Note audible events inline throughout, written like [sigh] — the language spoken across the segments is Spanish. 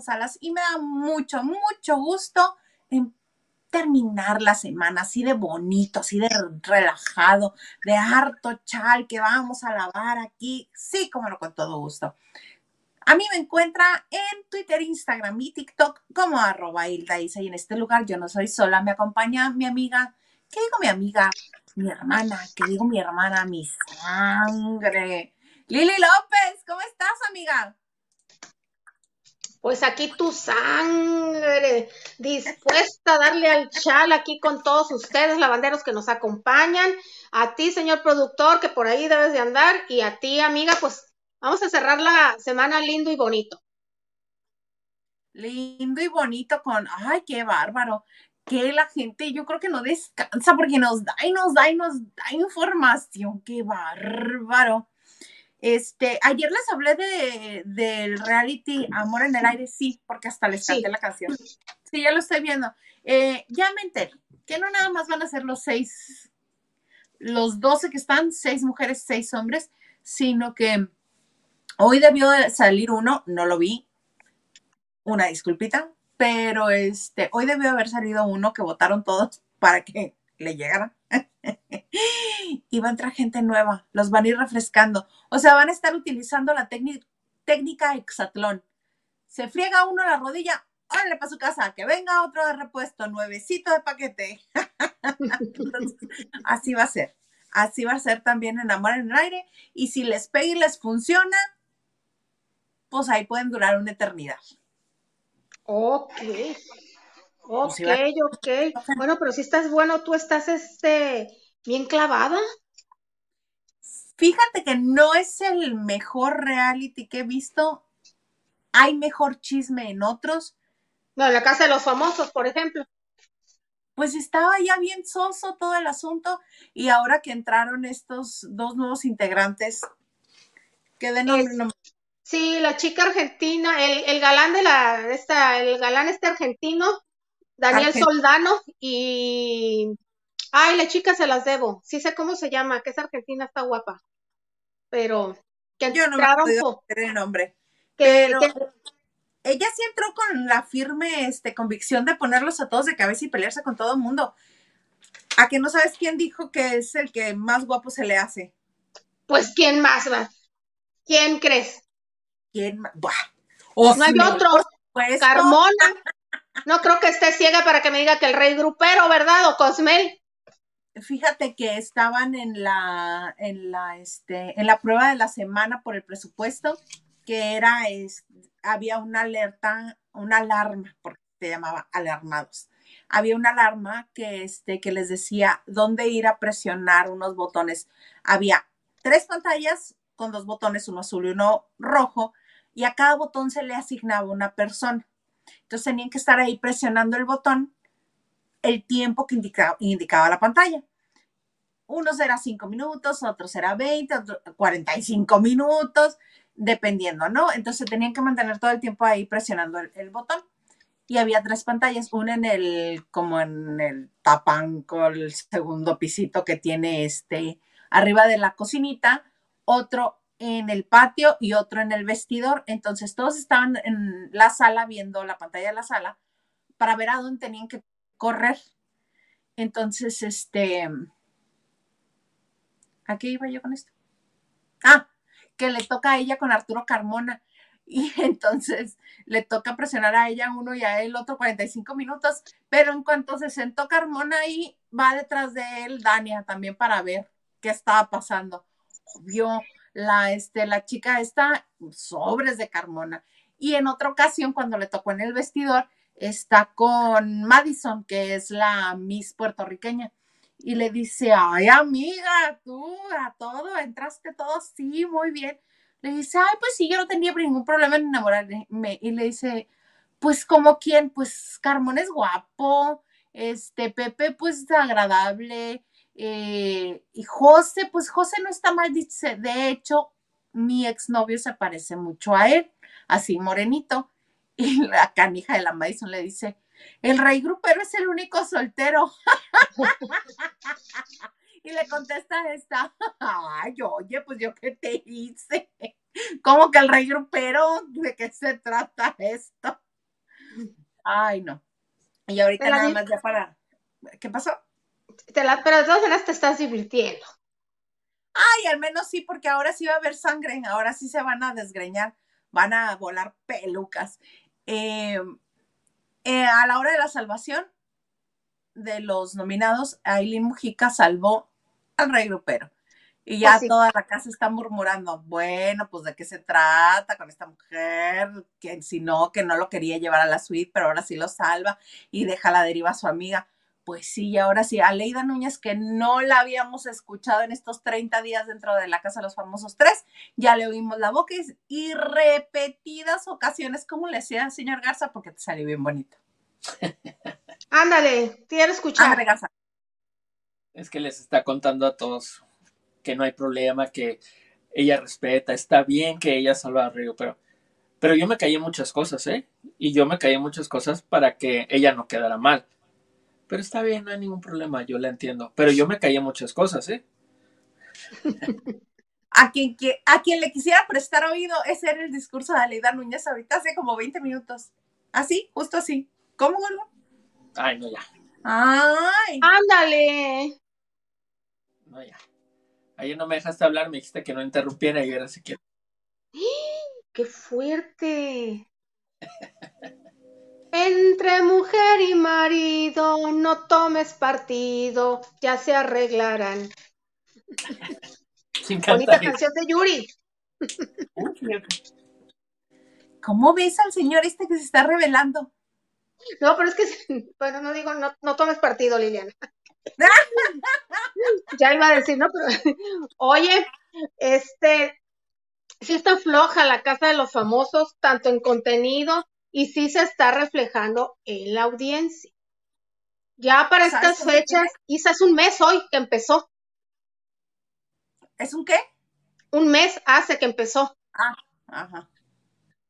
Salas y me da mucho, mucho gusto en terminar la semana así de bonito, así de relajado, de harto chal que vamos a lavar aquí. Sí, como no, con todo gusto. A mí me encuentra en Twitter, Instagram y TikTok como arroba Hilda Isa y en este lugar yo no soy sola, me acompaña mi amiga, ¿qué digo mi amiga? Mi hermana, ¿qué digo mi hermana? Mi sangre. Lili López, ¿cómo estás, amiga? Pues aquí tu sangre, dispuesta a darle al chal aquí con todos ustedes, lavanderos que nos acompañan, a ti, señor productor, que por ahí debes de andar, y a ti, amiga, pues vamos a cerrar la semana lindo y bonito. Lindo y bonito con, ay, qué bárbaro, que la gente, yo creo que no descansa porque nos da y nos da y nos da información, qué bárbaro. Este, ayer les hablé de, del reality Amor en el Aire, sí, porque hasta les canté la canción. Sí, ya lo estoy viendo. Eh, ya me enteré que no nada más van a ser los seis, los doce que están, seis mujeres, seis hombres, sino que hoy debió salir uno, no lo vi, una disculpita, pero este, hoy debió haber salido uno que votaron todos para que le llegara. [laughs] y va a entrar gente nueva, los van a ir refrescando. O sea, van a estar utilizando la técnica hexatlón. Se friega uno la rodilla, órale para su casa, que venga otro de repuesto, nuevecito de paquete. [laughs] así va a ser. Así va a ser también en Amor en el Aire. Y si les pega y les funciona, pues ahí pueden durar una eternidad. Ok. Ok, ok. Bueno, pero si estás bueno, tú estás este bien clavada. Fíjate que no es el mejor reality que he visto. Hay mejor chisme en otros. No, en la casa de los famosos, por ejemplo. Pues estaba ya bien soso todo el asunto y ahora que entraron estos dos nuevos integrantes, que de nombre no... Sí, la chica argentina, el, el galán de la, esta, el galán este argentino, Daniel Soldano y... Ay, la chica se las debo. Sí sé cómo se llama, que es argentina, está guapa. Pero... Que Yo no me puedo el nombre. pero ella sí entró con la firme este, convicción de ponerlos a todos de cabeza y pelearse con todo el mundo. ¿A que no sabes quién dijo que es el que más guapo se le hace? Pues, ¿quién más va? ¿Quién crees? ¿Quién más? no hay otro. Carmona. No creo que esté ciega para que me diga que el rey grupero, ¿verdad? O Cosmel. Fíjate que estaban en la, en la, este, en la prueba de la semana por el presupuesto, que era, es, había una alerta, una alarma, porque se llamaba alarmados. Había una alarma que, este, que les decía dónde ir a presionar unos botones. Había tres pantallas con dos botones, uno azul y uno rojo, y a cada botón se le asignaba una persona. Entonces tenían que estar ahí presionando el botón el tiempo que indicaba, la pantalla. Unos era 5 minutos, otros era 20, otros 45 minutos, dependiendo, ¿no? Entonces tenían que mantener todo el tiempo ahí presionando el, botón. Y había tres pantallas, una en el, como en el tapanco, el segundo pisito que tiene este, arriba de la cocinita, otro en el patio y otro en el vestidor. Entonces todos estaban en la sala viendo la pantalla de la sala para ver a dónde tenían que correr. Entonces, este, ¿a qué iba yo con esto? Ah, que le toca a ella con Arturo Carmona. [laughs] Y entonces le toca presionar a ella uno y a él otro 45 minutos. Pero en cuanto se sentó Carmona ahí, va detrás de él Dania también para ver qué estaba pasando. Vio la, este, la chica está sobres de Carmona. Y en otra ocasión, cuando le tocó en el vestidor, está con Madison, que es la Miss puertorriqueña. Y le dice, ay, amiga, tú a todo, entraste todo, sí, muy bien. Le dice, ay, pues sí, yo no tenía ningún problema en enamorarme. Y le dice, pues como quién, pues Carmona es guapo, este, Pepe, pues agradable, eh, y José, pues José no está mal, dice, de hecho, mi exnovio se parece mucho a él, así morenito. [laughs] Y la canija de la Madison le dice, el rey grupero es el único soltero. [laughs] y le contesta esta, ay, oye, pues yo qué te hice. [laughs] ¿Cómo que el rey grupero? ¿De qué se trata esto? Ay, no. Y ahorita nada más ya para. ¿Qué pasó? Te la, pero de todas maneras te estás divirtiendo. Ay, al menos sí, porque ahora sí va a haber sangre, ahora sí se van a desgreñar, van a volar pelucas. Eh, eh, a la hora de la salvación de los nominados, Aileen Mujica salvó al rey grupero. Y ya pues toda la casa está murmurando, bueno, pues de qué se trata con esta mujer, que si no, que no lo quería llevar a la suite, pero ahora sí lo salva y deja la deriva a su amiga. Pues sí, ahora sí, Aleida Núñez, que no la habíamos escuchado en estos 30 días dentro de la Casa de los Famosos Tres, ya le oímos la boca y, repetidas ocasiones, como le decía el señor Garza, porque te salió bien bonito. [laughs] Ándale, quiero escuchar. Es que les está contando a todos que no hay problema, que ella respeta, está bien que ella salva a Río, pero, pero yo me callé muchas cosas, ¿eh? Y yo me callé muchas cosas para que ella no quedara mal. Pero está bien, no hay ningún problema, yo la entiendo. Pero yo me callé muchas cosas, ¿eh? [laughs] a quien, a quien le quisiera prestar oído, ese era el discurso de Aleida Núñez ahorita hace como 20 minutos. Así, justo así. ¿Cómo, vuelvo? Ay, no, ya. Ay. Ándale. No, ya. Ayer no me dejaste hablar, me dijiste que no interrumpiera y ahora sí quiero. [gasps] ¡Qué fuerte! [laughs] Entre mujer y marido, no tomes partido, ya se arreglarán. Bonita canción de Yuri. ¿Cómo ves al señor este que se está revelando? No, pero es que, [laughs] bueno, no digo, no, no tomes partido, Liliana. [laughs] ya iba a decir, ¿no? Pero, oye, este, sí está floja la casa de los famosos, tanto en contenido y sí se está reflejando en la audiencia. Ya para estas fechas, quizás un mes hoy que empezó. ¿Es un qué? Un mes hace que empezó. Ah, ajá.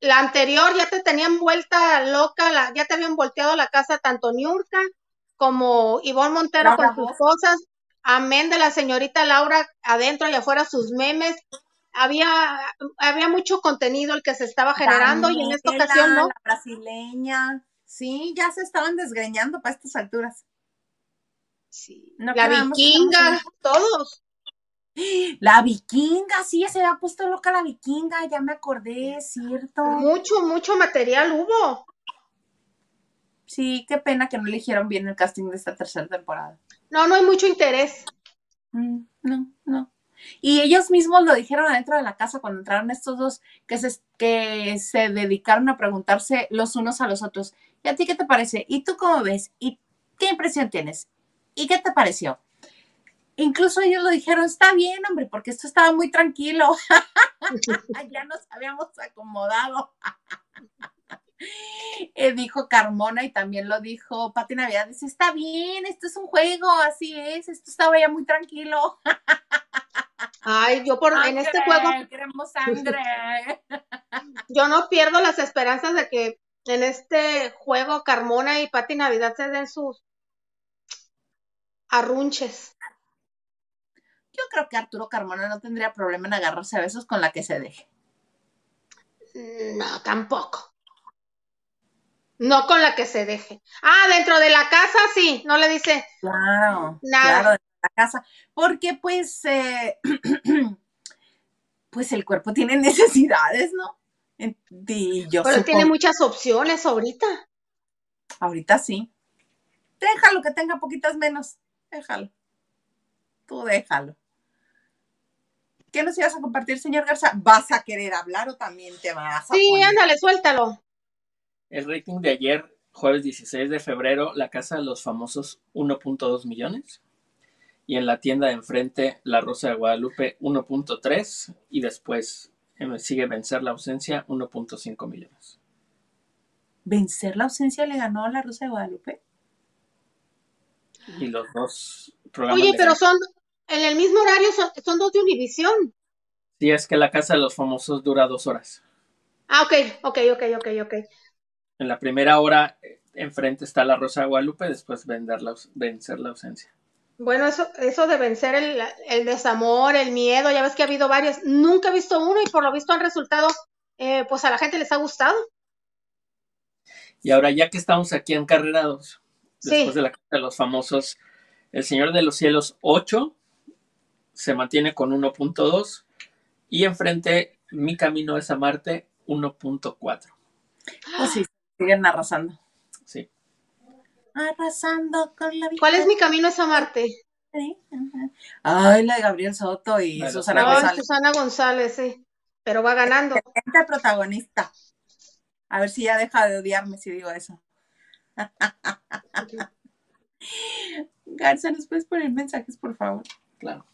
La anterior ya te tenían vuelta loca, la, ya te habían volteado la casa tanto Niurka como Ivonne Montero con sus cosas, amén de la señorita Laura adentro y afuera sus memes. Había, había mucho contenido el que se estaba generando y en esta ocasión no. La brasileña, sí, ya se estaban desgreñando para estas alturas. Sí. la vikinga, todos. [gasps] La vikinga, sí, se había puesto loca la vikinga, ya me acordé, cierto. Mucho, mucho material hubo. Sí, qué pena que no eligieron bien el casting de esta tercera temporada. No, no hay mucho interés. Mm, no, no. Y ellos mismos lo dijeron adentro de la casa cuando entraron estos dos que se, que se dedicaron a preguntarse los unos a los otros. ¿Y a ti qué te parece? ¿Y tú cómo ves? ¿Y qué impresión tienes? ¿Y qué te pareció? Incluso ellos lo dijeron, está bien, hombre, porque esto estaba muy tranquilo. [laughs] ya nos habíamos acomodado. [laughs] Eh, dijo Carmona y también lo dijo Pati Navidad, dice, está bien, esto es un juego, así es, esto estaba ya muy tranquilo. [laughs] Ay, yo por en este juego queremos sangre. [laughs] yo no pierdo las esperanzas de que en este juego Carmona y Pati Navidad se den sus arrunches. Yo creo que Arturo Carmona no tendría problema en agarrarse a besos con la que se deje. No, tampoco. No con la que se deje. Ah, dentro de la casa sí, no le dice claro, nada. Claro, la casa. Porque pues, eh, [clears throat] pues el cuerpo tiene [laughs] necesidades, ¿no? Pero tiene muchas opciones ahorita. Ahorita sí. Déjalo que tenga poquitas menos. Déjalo. Tú déjalo. ¿Qué nos ibas a compartir, señor Garza? ¿Vas a querer hablar o también te vas a Sí, ándale, suéltalo. El rating de ayer, jueves 16 de febrero, la casa de los famosos 1.2 millones. Y en la tienda de enfrente, La Rosa de Guadalupe 1.3. Y después eh, sigue Vencer la ausencia 1.5 millones. ¿Vencer la ausencia le ganó a La Rosa de Guadalupe? Y los dos programas. Oye, pero son en el mismo horario, son, son dos de Univisión. Sí, es que la casa de los famosos dura dos horas. Ah, ok, ok, ok, ok, ok. En la primera hora, enfrente está la Rosa de Guadalupe, después vencer la, vencer la ausencia. Bueno, eso, eso de vencer el, el, desamor, el miedo, ya ves que ha habido varios. Nunca he visto uno y por lo visto han resultado, eh, pues a la gente les ha gustado. Y ahora ya que estamos aquí encarrerados, después de la de los famosos, El Señor de los Cielos 8 se mantiene con 1.2 y enfrente Mi Camino es a Marte 1.4. Pues sí, siguen arrasando. Arrasando con la vida. ¿Cuál es Mi Camino es a Marte? Ay, la de Gabriel Soto y Susana González. Susana González, sí. Pero va ganando. Excelente protagonista. A ver si ya deja de odiarme si digo eso. [laughs] Garza, ¿nos puedes poner mensajes, por favor? Claro.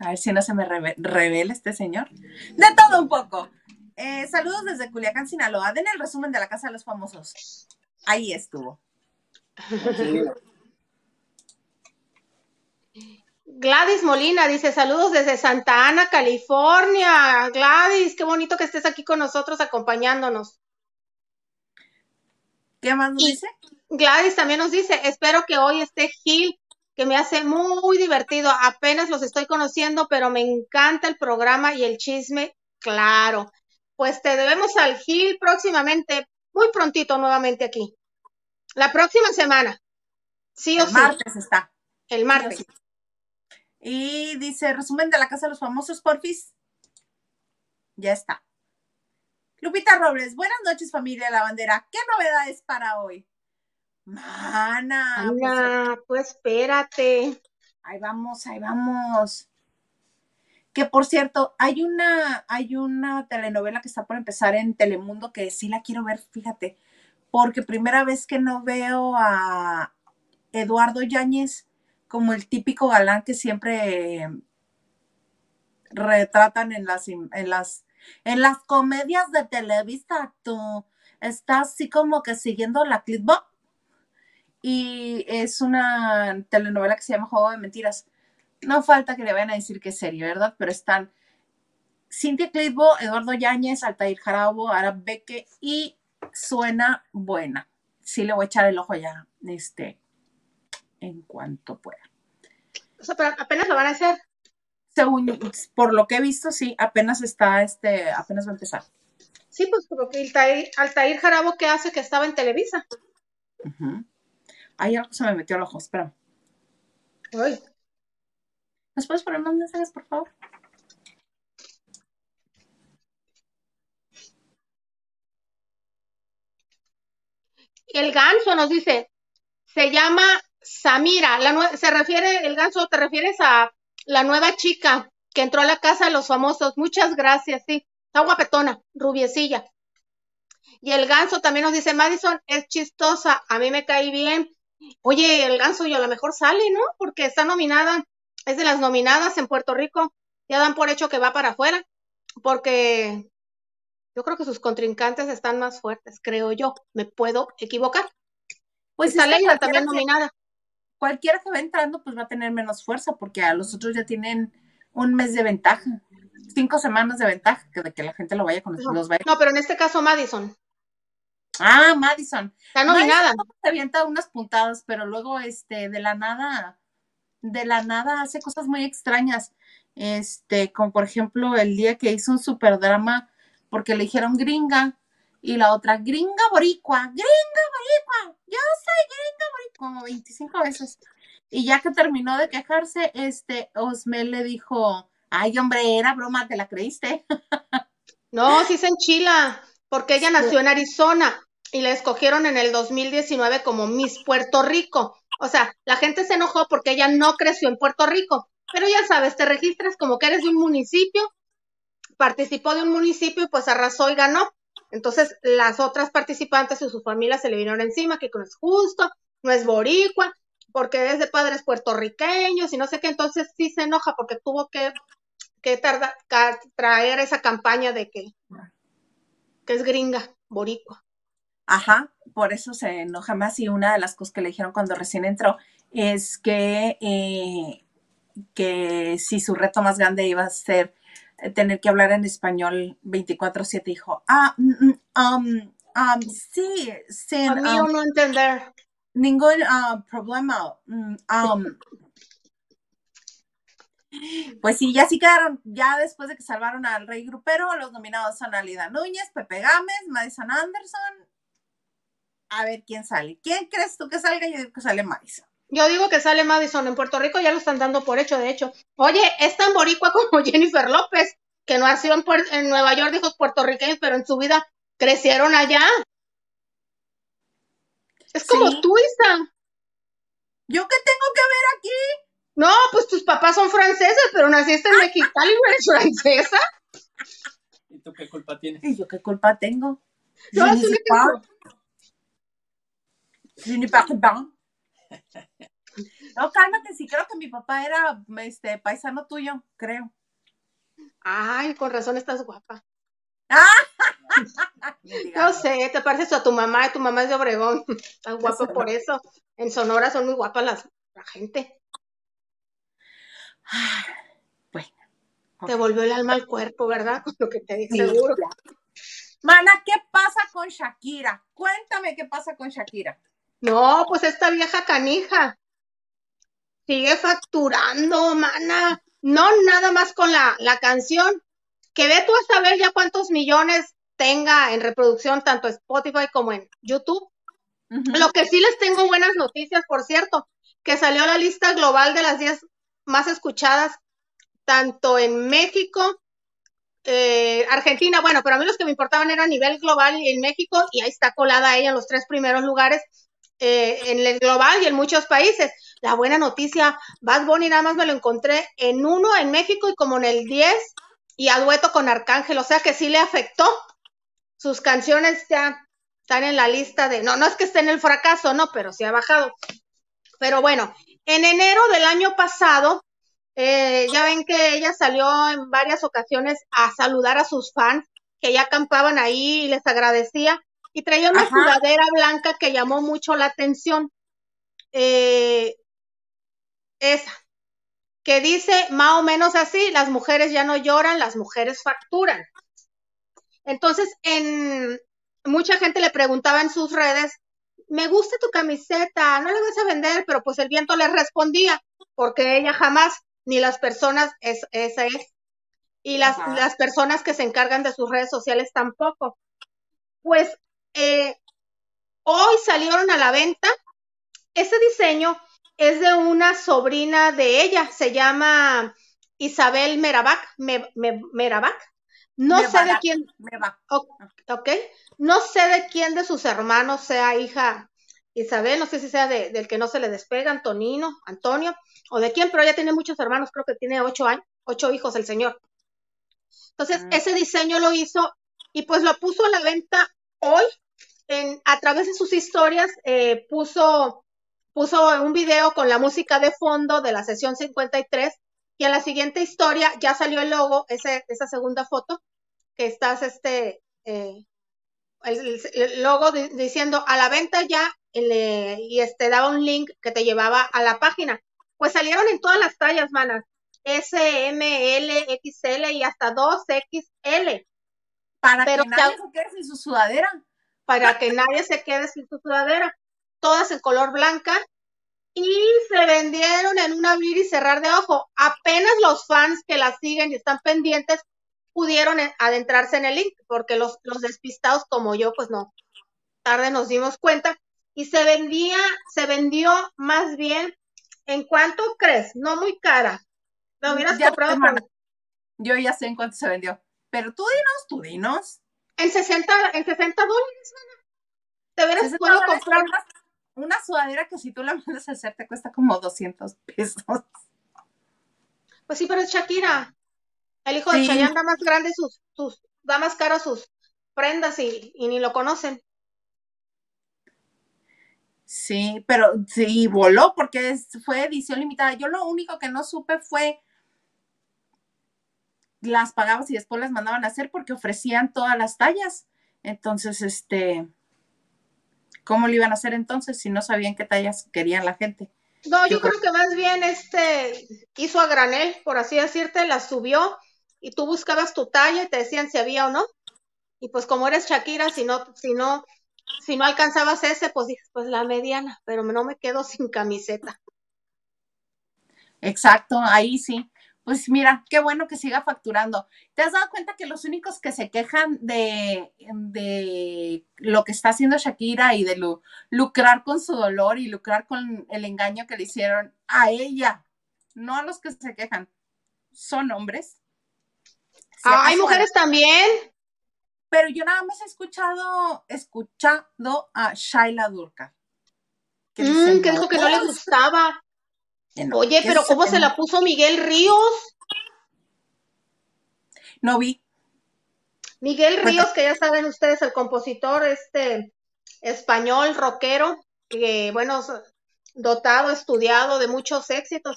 A ver si no se me revela este señor. De todo un poco. Eh, saludos desde Culiacán, Sinaloa. Den el resumen de la Casa de los Famosos. Ahí estuvo. Gladys Molina dice, saludos desde Santa Ana, California. Gladys, qué bonito que estés aquí con nosotros acompañándonos. ¿Qué más nos dice? Gladys también nos dice, espero que hoy esté Gil que me hace muy divertido. Apenas los estoy conociendo, pero me encanta el programa y el chisme, claro. Pues te debemos al Gil próximamente, muy prontito nuevamente aquí. La próxima semana. Sí o el martes está. El martes. Y dice, resumen de la Casa de los Famosos, porfis. Ya está. Lupita Robles, buenas noches familia La Bandera. ¿Qué novedades para hoy? Mana. Pues, pues espérate. Ahí vamos, ahí vamos. Que por cierto, hay una, hay una telenovela que está por empezar en Telemundo que sí la quiero ver, fíjate, porque primera vez que no veo a Eduardo Yáñez como el típico galán que siempre retratan en las, en las, en las comedias de Televisa. Tú estás así como que siguiendo la clipboard y es una telenovela que se llama Juego de Mentiras. No falta que le vayan a decir que es serio, ¿verdad? Pero están Cintia Clitbo, Eduardo Yáñez, Altair Jarabo, Arab Beque y suena buena. Sí le voy a echar el ojo ya, este, en cuanto pueda. O sea, pero apenas lo van a hacer. Según, por lo que he visto, sí, apenas está, este, apenas va a empezar. Sí, pues porque Altair, Altair Jarabo, ¿qué hace? Que estaba en Televisa. Ay, algo se me metió al ojo, espera. Ay. ¿Nos puedes poner más mensajes, por favor? El ganso nos dice, se llama Samira, la se refiere, el ganso, te refieres a la nueva chica que entró a la casa de los famosos. Muchas gracias, sí. Está guapetona, rubiecilla. Y el ganso también nos dice, Madison es chistosa, a mí me cae bien, Oye, el ganso y a lo mejor sale, ¿no? Porque está nominada, es de las nominadas en Puerto Rico. Ya dan por hecho que va para afuera, porque yo creo que sus contrincantes están más fuertes, creo yo. Me puedo equivocar. Pues está también nominada. Cualquiera que va entrando, pues va a tener menos fuerza, porque a los otros ya tienen un mes de ventaja, cinco semanas de ventaja, que de que la gente lo vaya con los vaya. No, pero en este caso Madison. Ah, Madison. Está nominada. se avienta unas puntadas, pero luego, este, de la nada, de la nada hace cosas muy extrañas. Este, como por ejemplo el día que hizo un super drama porque le dijeron gringa y la otra gringa boricua, gringa boricua, yo soy gringa boricua, como 25 veces. Y ya que terminó de quejarse, este, Osmel le dijo, ay hombre, era broma, ¿te la creíste? [laughs] no, sí se enchila, porque ella nació en Arizona y la escogieron en el 2019 como Miss Puerto Rico. O sea, la gente se enojó porque ella no creció en Puerto Rico. Pero ya sabes, te registras como que eres de un municipio, participó de un municipio y pues arrasó y ganó. Entonces, las otras participantes y su familia se le vinieron encima, que no es justo, no es boricua, porque es de padres puertorriqueños y no sé qué. Entonces, sí se enoja porque tuvo que, que traer esa campaña de que, que es gringa, boricua. Ajá, por eso se enoja más y una de las cosas que le dijeron cuando recién entró es que, eh, que si su reto más grande iba a ser eh, tener que hablar en español 24/7, dijo, ah, mm, mm, um, um, sí, sí. A mí um, no entender. ningún ah, problema. Mm, um, pues sí, ya sí quedaron, ya después de que salvaron al Rey Grupero, los nominados son Alida Núñez, Pepe Gámez, Madison Anderson. A ver quién sale. ¿Quién crees tú que salga? Yo digo que sale Madison. Yo digo que sale Madison. En Puerto Rico ya lo están dando por hecho, de hecho. Oye, es tan boricua como [laughs] Jennifer López, que no ha sido en, Nueva York de hijos puertorriqueños, pero en su vida crecieron allá. Es como Sí. tú, Isa. ¿Yo qué tengo que ver aquí? No, pues tus papás son franceses, pero naciste en Mexicali y eres francesa. ¿Y tú qué culpa tienes? ¿Y yo qué culpa tengo? No, Je es pas. Je parle pas. No, cálmate, sí creo que mi papá era este paisano tuyo, creo. Ay, con razón estás guapa. [laughs] No sé, te pareces a tu mamá y tu mamá es de Obregón. Estás guapa por eso. En Sonora son muy guapas las, la gente. Bueno. Te volvió el alma al cuerpo, ¿verdad? Con [laughs] lo que te dije, Sí, seguro. Mana, ¿qué pasa con Shakira? Cuéntame qué pasa con Shakira. No, pues esta vieja canija sigue facturando, mana. No nada más con la, la canción. Que ve tú a saber ya cuántos millones tenga en reproducción, tanto Spotify como en YouTube. Lo que sí les tengo buenas noticias, por cierto, que salió la lista global de las 10 más escuchadas, tanto en México, eh, Argentina, bueno, pero a mí los que me importaban era a nivel global y en México, y ahí está colada ella en los tres primeros lugares, eh, en el global y en muchos países. La buena noticia, Bad Bunny nada más me lo encontré en uno en México y como en el 10 y a dueto con Arcángel, o sea que sí le afectó. Sus canciones ya están en la lista de, no, no es que esté en el fracaso, no, pero sí ha bajado. Pero bueno, en enero del año pasado, eh, ya ven que ella salió en varias ocasiones a saludar a sus fans, que ya acampaban ahí y les agradecía, y traía una Ajá. sudadera blanca que llamó mucho la atención. Eh, esa, que dice más o menos así, las mujeres ya no lloran, las mujeres facturan. Entonces, en mucha gente le preguntaba en sus redes, me gusta tu camiseta, no la vas a vender, pero pues el viento le respondía, porque ella jamás, ni las personas, es, esa es, y las, Ajá. las personas que se encargan de sus redes sociales tampoco. Pues eh, hoy salieron a la venta, ese diseño es de una sobrina de ella, se llama Isabel Merabac, Me- Me- Merabac. No Me sé de quién, Me va. o- ok, no sé de quién de sus hermanos sea hija Isabel, no sé si sea de- del que no se le despega, Antonino, Antonio, o de quién, pero ella tiene muchos hermanos, creo que tiene ocho años, ocho hijos el señor. Entonces, Mm. ese diseño lo hizo y pues lo puso a la venta hoy en, a través de sus historias, eh, puso, puso un video con la música de fondo de la sesión 53 y en la siguiente historia ya salió el logo, ese, esa segunda foto, que estás este, eh, el, logo di- diciendo a la venta ya y este daba un link que te llevaba a la página. Pues salieron en todas las tallas, manas. S, M, L, XL y hasta 2XL Para Pero que nadie se quede sin su sudadera. para que nadie se quede sin su sudadera. Todas en color blanca y se vendieron en un abrir y cerrar de ojo. Apenas los fans que la siguen y están pendientes pudieron eh, adentrarse en el link porque los, los despistados como yo pues no. Tarde nos dimos cuenta y se vendía, se vendió más bien ¿en cuánto crees? No muy cara. Lo hubieras Ya, comprado Yo ya sé en cuánto se vendió. Pero tú dinos, tú dinos. en 60 en 60 dólares. mana. Te hubieras 60 podido dólares comprar Una, una sudadera que si tú la mandas a hacer te cuesta como 200 pesos. Pues sí, pero es Shakira. El hijo de. Chayanne da más grande sus, sus, da más caro sus prendas y, y ni lo conocen. Sí, pero sí, voló porque es- fue edición limitada. Yo lo único que no supe fue las pagabas y después las mandaban a hacer porque ofrecían todas las tallas. Entonces, este, ¿cómo lo iban a hacer entonces si no sabían qué tallas querían la gente? No, yo Yo creo que más bien este hizo a granel, por así decirte, las subió y tú buscabas tu talla y te decían si había o no. Y pues como eres Shakira, si no, si no si no alcanzabas ese, pues dices, pues la mediana, pero no me quedo sin camiseta. Exacto, ahí sí. Pues mira, qué bueno que siga facturando. ¿Te has dado cuenta que los únicos que se quejan de, de lo que está haciendo Shakira y de lucrar con su dolor y lucrar con el engaño que le hicieron a ella, no a los que se quejan, son hombres? Ah, hay mujeres también. Pero yo nada más he escuchado, escuchado a Shaila Durka. Que, mm, que dijo que no le gustaba. Oye, pero ¿cómo se la puso Miguel Ríos? No vi. Miguel Ríos, que ya saben ustedes, el compositor este español, rockero, que bueno, dotado, estudiado de muchos éxitos,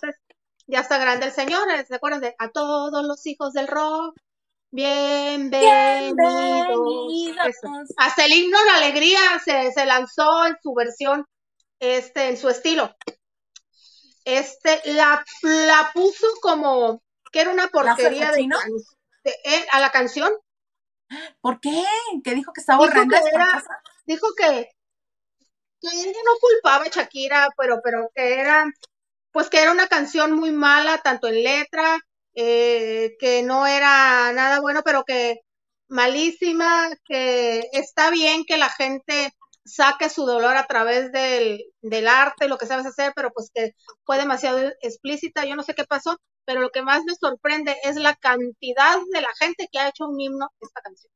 ya está grande el señor, ¿se acuerdan de A todos los hijos del rock? Bienvenidos. Hasta el himno de alegría se, se lanzó en su versión, este, en su estilo este, la, la puso como que era una porquería de, eh, a la canción. ¿Por qué? ¿Qué dijo que estaba horrenda? Dijo que, que ella no culpaba a Shakira, pero, pero que era, pues que era una canción muy mala, tanto en letra, eh, que no era nada bueno, pero que malísima, que está bien que la gente saque su dolor a través del, arte, lo que sabes hacer, pero pues que fue demasiado explícita, yo no sé qué pasó, pero lo que más me sorprende es la cantidad de la gente que ha hecho un himno esta canción.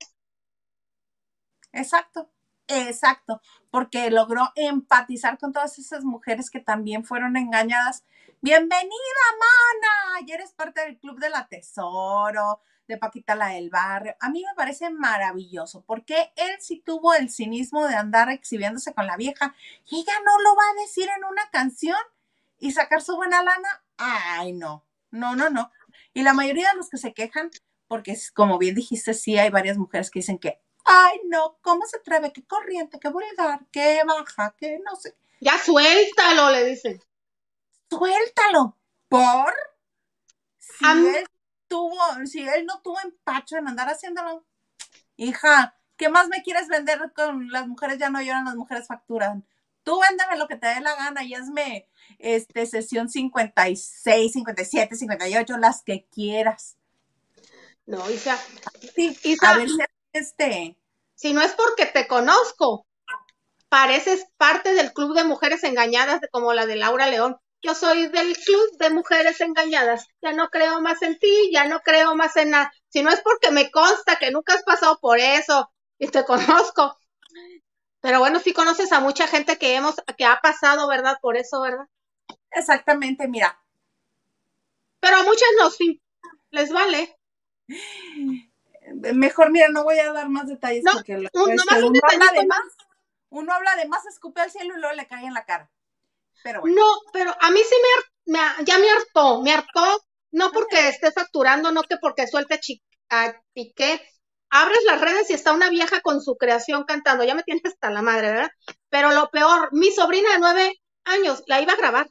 Exacto, exacto, porque logró empatizar con todas esas mujeres que también fueron engañadas. Bienvenida, mana, y eres parte del Club de la Tesoro, de Paquita la del Barrio. A mí me parece maravilloso porque él sí tuvo el cinismo de andar exhibiéndose con la vieja y ella no lo va a decir en una canción y sacar su buena lana. Ay, no, no, no, no. Y la mayoría de los que se quejan, porque como bien dijiste, sí hay varias mujeres que dicen que, ay, no, ¿cómo se atreve? Qué corriente, qué vulgar, qué baja, qué no sé. Ya suéltalo, le dicen. Suéltalo. ¿Por? Si tuvo, si él no tuvo empacho en andar haciéndolo, hija, ¿qué más me quieres vender con las mujeres? Ya no lloran, las mujeres facturan. Tú véndeme lo que te dé la gana y hazme este, sesión 56, 57, 58, las que quieras. No, Isa. Sí, Isa, a ver si este. Si no es porque te conozco, pareces parte del club de mujeres engañadas como la de Laura León. Yo soy del club de mujeres engañadas. Ya no creo más en ti, ya no creo más en nada. Si no es porque me consta que nunca has pasado por eso y te [laughs] conozco. Pero bueno, sí conoces a mucha gente que hemos, que ha pasado, ¿verdad? Por eso, ¿verdad? Exactamente, mira. Pero a muchas no, sí. Les vale. Mejor, mira, no voy a dar más detalles no, porque uno, habla de más, uno habla de más, escupe al cielo y luego le cae en la cara. No, pero a mí sí me, ya me hartó, me hartó, no porque esté facturando, no que porque suelte a Piqué. Abres las redes y está una vieja con su creación cantando, ya me tienes hasta la madre, ¿verdad? Pero lo peor, mi sobrina de nueve años la iba a grabar.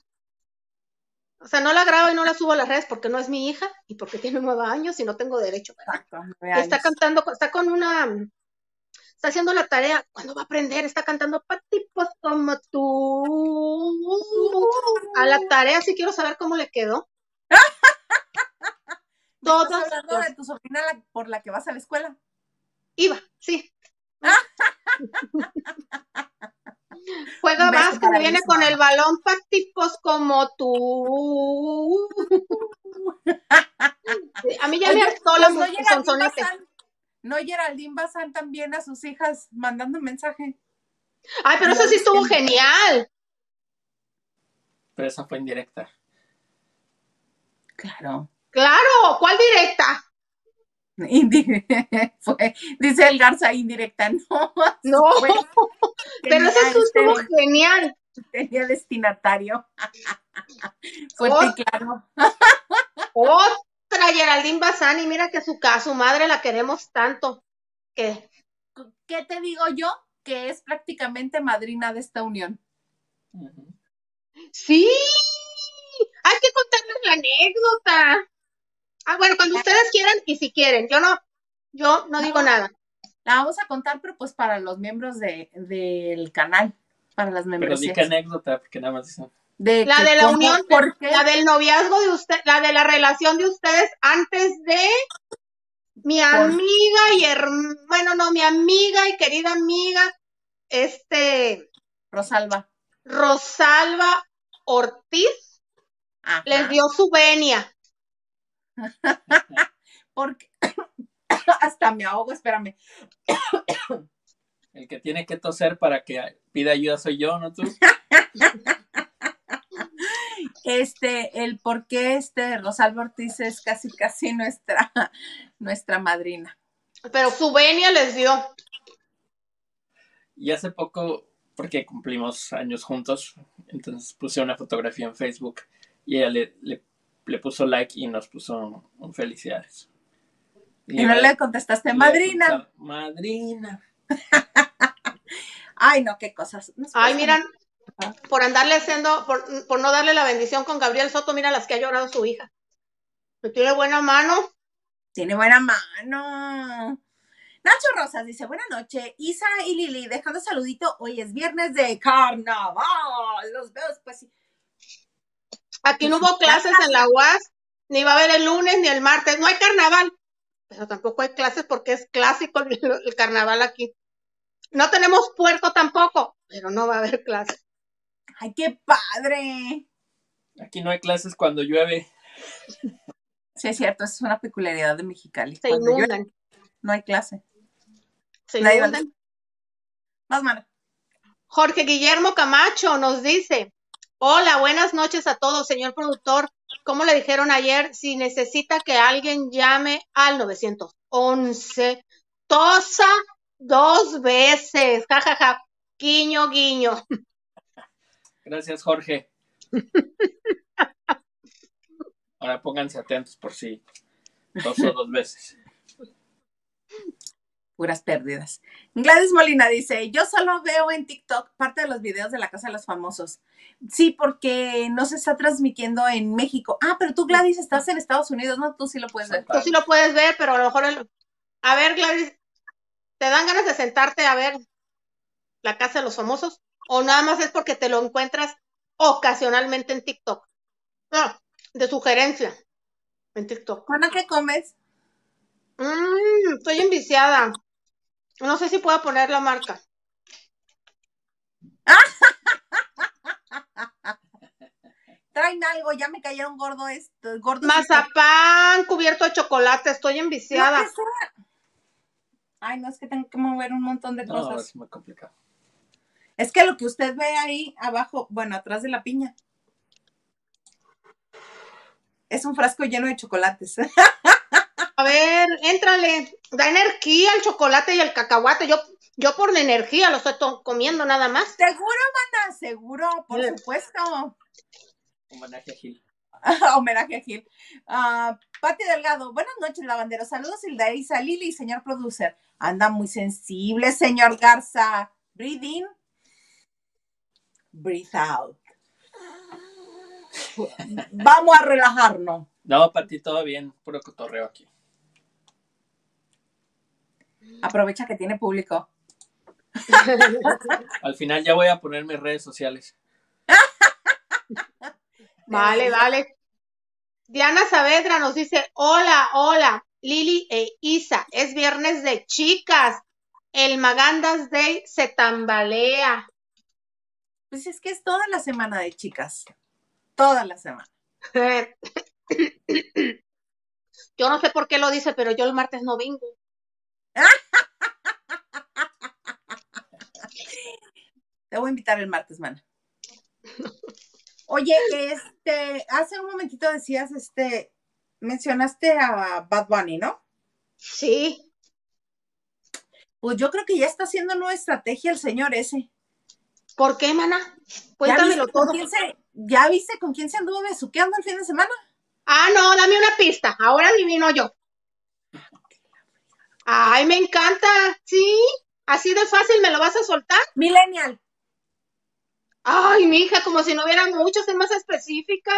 O sea, no la grabo y no la subo a las redes porque no es mi hija y porque tiene nueve años y no tengo derecho. Exacto, está cantando, está con una está haciendo la tarea, ¿cuándo va a aprender? Está cantando para tipos como tú. A la tarea sí quiero saber cómo le quedó. [laughs] ¿Estás hablando de tu sobrina por la que vas a la escuela? Iba, sí. [laughs] Juega más que me viene con el balón para tipos como tú. [laughs] A mí ya me hartó la música ¿No Geraldine Bazán también a sus hijas mandando mensaje? Ay, pero eso sí estuvo genial. Pero esa fue indirecta. Claro. Claro, ¿cuál directa? [laughs] fue, dice el Garza indirecta, [laughs] no. No, [laughs] pero eso estuvo genial. Tenía destinatario. Fuerte claro. Otra Geraldine Bazán, mira que su, su madre la queremos tanto. que ¿Qué te digo yo? Que es prácticamente madrina de esta unión. Sí, hay que contarles la anécdota. Ah, bueno, cuando ustedes quieran y si quieren, yo no, yo no digo nada. La vamos a contar, pero pues para los miembros de, del canal, para las Pero membresías. di qué anécdota, porque nada más dicen. De La que de la cómo- unión, ¿por qué? la del noviazgo de usted, la de la relación de ustedes antes de mi amiga y herm- bueno, no, mi amiga y querida amiga, este, Rosalba. Rosalba Ortiz, Ajá. les dio su venia. [laughs] Porque [coughs] hasta me ahogo, espérame. [coughs] El que tiene que toser para que pida ayuda soy yo, ¿no tú? [laughs] Este, el por qué este Rosalba Ortiz es casi casi nuestra, [laughs] nuestra madrina. Pero su venia les dio. Y hace poco, porque cumplimos años juntos, entonces puse una fotografía en Facebook y ella le, le, le puso like y nos puso un, un felicidades. Y no le contestaste, le madrina. contestaba, Madrina. [laughs] Ay, no, qué cosas. Ay, miran, por andarle haciendo, por, por no darle la bendición con Gabriel Soto, mira las que ha llorado su hija. Tiene buena mano. Tiene buena mano. Nacho Rosas dice, buena noche. Isa y Lili, dejando saludito. Hoy es viernes de carnaval. Los veo después. Aquí no hubo clases en la UAS, ni va a haber el lunes ni el martes. No hay carnaval, pero tampoco hay clases porque es clásico el, el carnaval aquí. No tenemos puerto tampoco, pero no va a haber clases. Ay, qué padre. Aquí no hay clases cuando llueve. Sí, es cierto, esa es una peculiaridad de Mexicali. Se Cuando llueve, no hay clase. se Nadie inundan. Más mano. Jorge Guillermo Camacho nos dice, hola, buenas noches a todos, señor productor. ¿Cómo le dijeron ayer? Si necesita que alguien llame al 911, tosa dos veces, jajaja, guiño, guiño. Gracias, Jorge. [laughs] Ahora pónganse atentos por si toso dos veces. Puras pérdidas. Gladys Molina dice, yo solo veo en TikTok parte de los videos de la Casa de los Famosos. Sí, porque no se está transmitiendo en México. Ah, pero tú, Gladys, estás en Estados Unidos, ¿no? Tú sí lo puedes ver. Tú sí lo puedes ver, pero a lo mejor el... A ver, Gladys, ¿te dan ganas de sentarte a ver la casa de los famosos? ¿O nada más es porque te lo encuentras ocasionalmente en TikTok? No, de sugerencia en TikTok. Juana, ¿qué comes? Mmm, estoy enviciada. No sé si puedo poner la marca. [laughs] Tráeme algo, ya me cayeron gordo esto, gordos. Mazapán cubierto de chocolate, estoy enviciada. Ay, no, es que tengo que mover un montón de No, cosas. es muy complicado. Es que lo que usted ve ahí abajo, bueno, atrás de la piña, es un frasco lleno de chocolates. A ver, éntrale. Da energía el chocolate y el cacahuate. Yo, yo por la energía lo estoy to- comiendo nada más. Seguro, mana, seguro, por Sí. supuesto. Homenaje a Gil. [laughs] Homenaje a Gil. Ah, Pati Delgado, buenas noches, lavandero. Saludos, Hilda Isa, Lili, señor producer. Anda muy sensible, señor Garza. In. Breathe out. Vamos a relajarnos. No, Pati, todo bien. Puro cotorreo aquí. Aprovecha que tiene público. [laughs] Al final ya voy a poner mis redes sociales. [laughs] Vale, vale. Diana Saavedra nos dice, hola, hola, Lili e Isa, es viernes de chicas. El Magandas Day se tambalea. Pues es que es toda la semana de chicas. Toda la semana. [clears throat] Yo no sé por qué lo dice, pero yo el martes no vengo. [laughs] Te voy a invitar el martes, mana. Oye, este, hace un momentito decías, este, mencionaste a Bad Bunny, ¿no? Sí, Pues yo creo que ya está haciendo nueva estrategia el señor ese. ¿Por qué, mana? ¿Ya Cuéntamelo con todo. quién se, ¿Ya viste con quién se anduvo besuqueando el fin de semana? Ah, no, dame una pista. Ahora adivino yo. Ay, me encanta. Sí, así de fácil me lo vas a soltar. Millennial. Ay, mija, como si no hubiera mucho, sé más específica.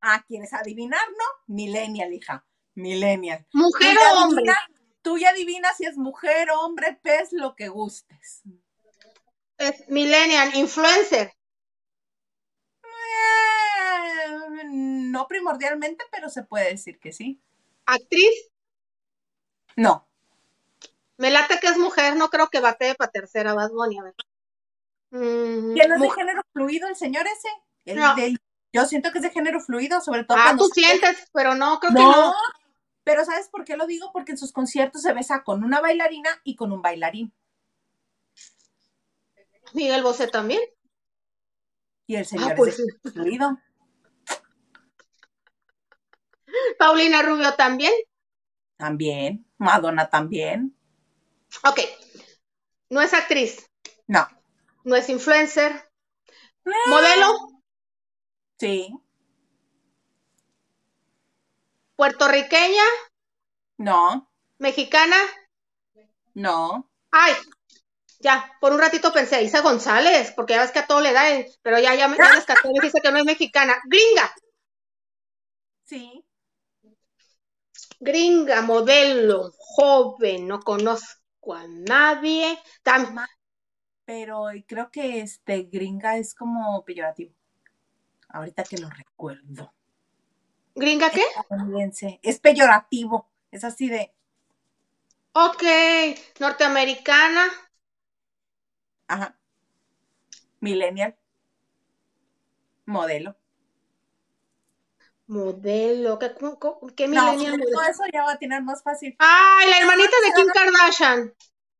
Ah, ¿quieres adivinar, no? Millennial, hija. Millennial. Mujer ¿Tú ya o hombre. tú ya adivinas si es mujer, hombre, pez, lo que gustes. Es millennial, influencer. Eh, no primordialmente, pero se puede decir que sí. Actriz. No. Me late que es mujer, no creo que batee para tercera, Bad Bunny, a ver. Mm, ¿Quién es de género fluido el señor ese? El No. del- yo siento que es de género fluido, sobre todo Ah, tú se- sientes, pero no, creo que No, no. pero ¿sabes por qué lo digo? Porque en sus conciertos se besa con una bailarina y con un bailarín. Miguel Bosé también. Y el señor Ah, pues es. [laughs] Paulina Rubio también. También. Madonna también. Ok. No es actriz, No. no es influencer. Eh, Modelo, Sí. puertorriqueña, No. mexicana. No. Ay, ya, por un ratito pensé, Isa González, porque ya ves que a todo le da, pero ya, ya me ya descarté, me dice que no es mexicana. Gringa, Sí. gringa, modelo, joven, no conozco a nadie. Tam- Pero creo que este gringa es como peyorativo. Ahorita que lo recuerdo. ¿Gringa qué? Es peyorativo. Es así de. Ok, norteamericana, Ajá. Millennial. Modelo. modelo, ¿qué, qué No, millennial todo modelo? eso ya va a tener más fácil. Ay, la hermanita de Kim Kardashian.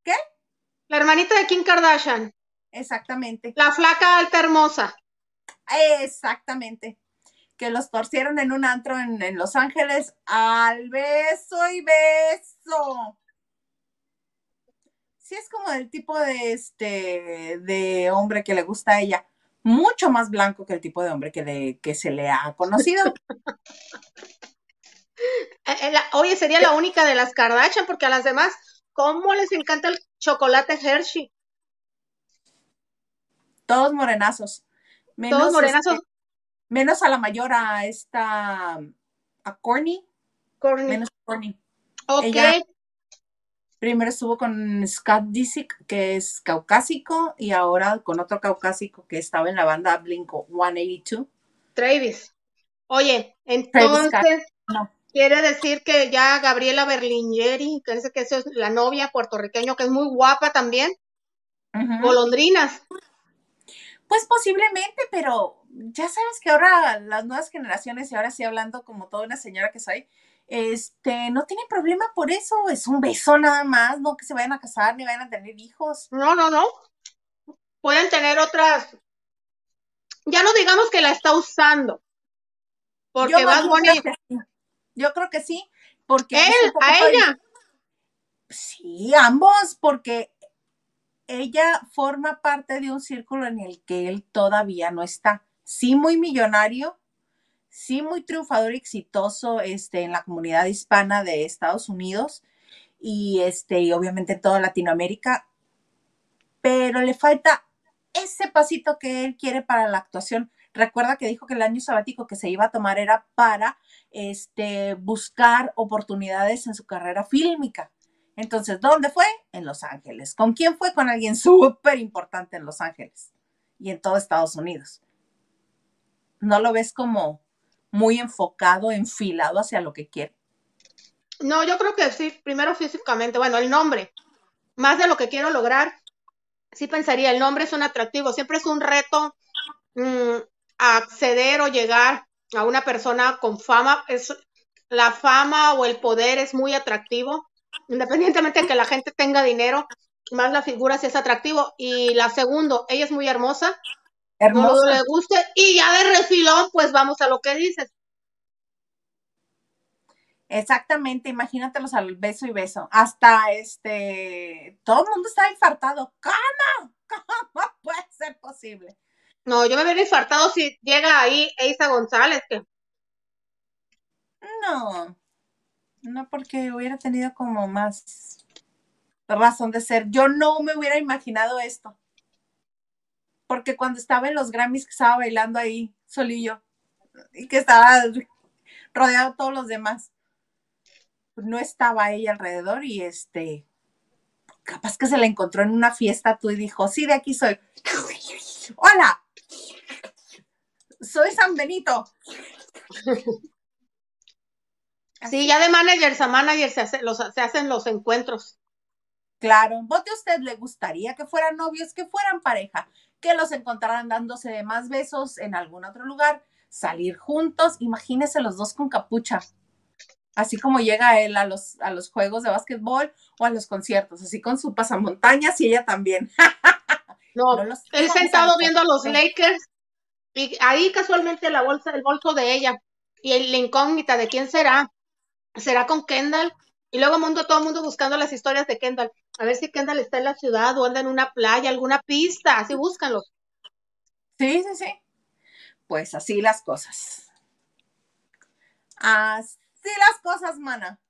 ¿Qué? La hermanita de Kim Kardashian. Exactamente. La flaca alta hermosa. Exactamente. Que los torcieron en un antro en, en Los Ángeles al beso y beso. Sí, es como del tipo de este de hombre que le gusta a ella. Mucho más blanco que el tipo de hombre que, le, que se le ha conocido. [laughs] Eh, eh, oye, sería la única de las Kardashian, porque a las demás, ¿cómo les encanta el chocolate Hershey? Todos morenazos. Menos, Todos morenazos. este, menos a la mayor, a esta, a Courtney. Courtney. Menos a Courtney. ok, ella- Primero estuvo con Scott Disick, que es caucásico, y ahora con otro caucásico que estaba en la banda Blink 182. Travis. Oye, Travis entonces, No. quiere decir que ya Gabriela Berlingeri, que dice que esa es la novia puertorriqueño, que es muy guapa también, Ujú. golondrinas. Pues posiblemente, pero ya sabes que ahora las nuevas generaciones, y ahora sí hablando como toda una señora que soy, este, no tienen problema por eso, es un beso nada más, no que se vayan a casar ni vayan a tener hijos. No, no, no. Pueden tener otras. Ya no digamos que la está usando. Porque Yo Bad Bunny. creo que sí. Yo creo que sí, porque Él, a ella. Sí, ambos, porque ella forma parte de un círculo en el que él todavía no está. Sí, muy millonario, sí, muy triunfador y exitoso este, en la comunidad hispana de Estados Unidos y, este, y obviamente en toda Latinoamérica, pero le falta ese pasito que él quiere para la actuación. Recuerda que dijo que el año sabático que se iba a tomar era para este, buscar oportunidades en su carrera fílmica. Entonces, ¿dónde fue? En Los Ángeles. ¿Con quién fue? Con alguien súper importante en Los Ángeles y en todo Estados Unidos. ¿No lo ves como muy enfocado, enfilado hacia lo que quiere? No, yo creo que sí. Primero físicamente. Bueno, el nombre. Más de lo que quiero lograr. Sí pensaría, el nombre es un atractivo. Siempre es un reto mm, acceder o llegar a una persona con fama. Es, la fama o el poder es muy atractivo. Independientemente de que la gente tenga dinero, más la figura sí es atractivo. Y la segundo, ella es muy hermosa. No Hermosa. le guste. Y ya de refilón, pues vamos a lo que dices. Exactamente, imagínatelos al beso y beso. Hasta este, todo el mundo está infartado. ¿Cómo? ¿Cómo [laughs] puede ser posible? No, yo me hubiera infartado si llega ahí Eisa González, que No, no porque hubiera tenido como más razón de ser. Yo no me hubiera imaginado esto. Porque cuando estaba en los Grammys que estaba bailando ahí solillo y que estaba rodeado de todos los demás. no estaba ella alrededor y este, capaz que se la encontró en una fiesta tú y dijo, sí, de aquí soy. [laughs] Hola, soy San Benito. [laughs] Sí, ya de managers a managers se, los, se hacen los encuentros. Claro, ¿vote usted le gustaría que fueran novios, que fueran pareja, que los encontraran dándose de más besos en algún otro lugar, salir juntos? Imagínese los dos con capucha. Así como llega él a los, a los juegos de básquetbol o a los conciertos, así con su pasamontañas y ella también. [laughs] no, él sentado viendo a los Lakers y ahí casualmente la bolsa, el bolso de ella y la incógnita de quién será. ¿Será con Kendall? Y luego mundo, todo el mundo buscando las historias de Kendall. A ver si Kendall está en la ciudad o anda en una playa, alguna pista, así búscanlo. Sí, sí, sí. Pues así las cosas. Así las cosas, mana.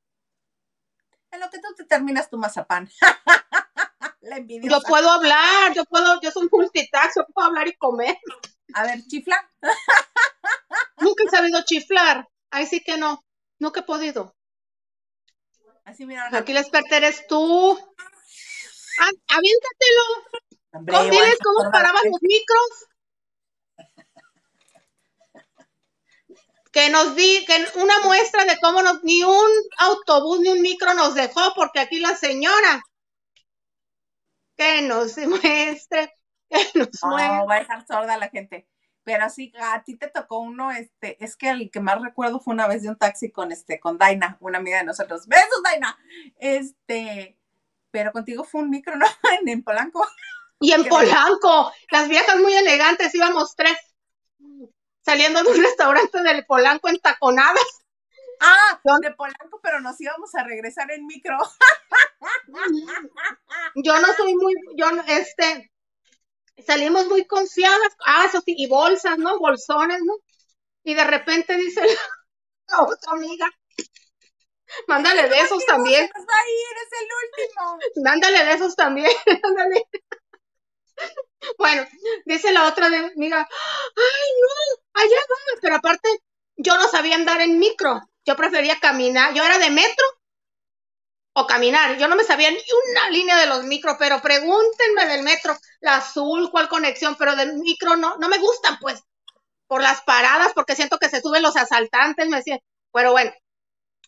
En lo que tú te terminas tu mazapán. [laughs] la Yo puedo hablar, yo puedo, yo soy multitask, yo puedo hablar y comer. A ver, chifla. Nunca he sabido chiflar. Ahí sí que no. Nunca he podido. Así mira. Aquí la experta eres tú. Ah, aviéntatelo. ¿Cómo, diles cómo paraban los micros? que nos di, que una muestra de cómo nos, ni un autobús ni un micro nos dejó, porque aquí la señora que nos [laughs] muestre, que nos no, va a dejar sorda la gente. Pero sí, a ti te tocó uno, este, es que el que más recuerdo fue una vez de un taxi con este, con Daina, una amiga de nosotros. ¡Besos, Daina! Este, pero contigo fue un micro, ¿no? [laughs] En, Polanco. Y en Polanco, las viejas muy elegantes, íbamos tres, saliendo de un [laughs] restaurante del Polanco en taconadas. Ah, de Polanco, pero nos íbamos a regresar en micro. [laughs] Yo no soy muy, yo, este, salimos muy confiadas, ah, eso sí, y bolsas, ¿no? Bolsones, ¿no? Y de repente dice la [laughs] otra amiga, mándale besos también. Va a ir, es el último. [laughs] Mándale besos también. [laughs] Bueno, dice la otra de, amiga, ay no, allá va, pero aparte yo no sabía andar en micro, yo prefería caminar, yo era de metro o caminar. Yo no me sabía ni una línea de los micros, pero pregúntenme del metro, la azul, cuál conexión, pero del micro no, no me gustan, pues, por las paradas, porque siento que se suben los asaltantes, me decían, pero bueno.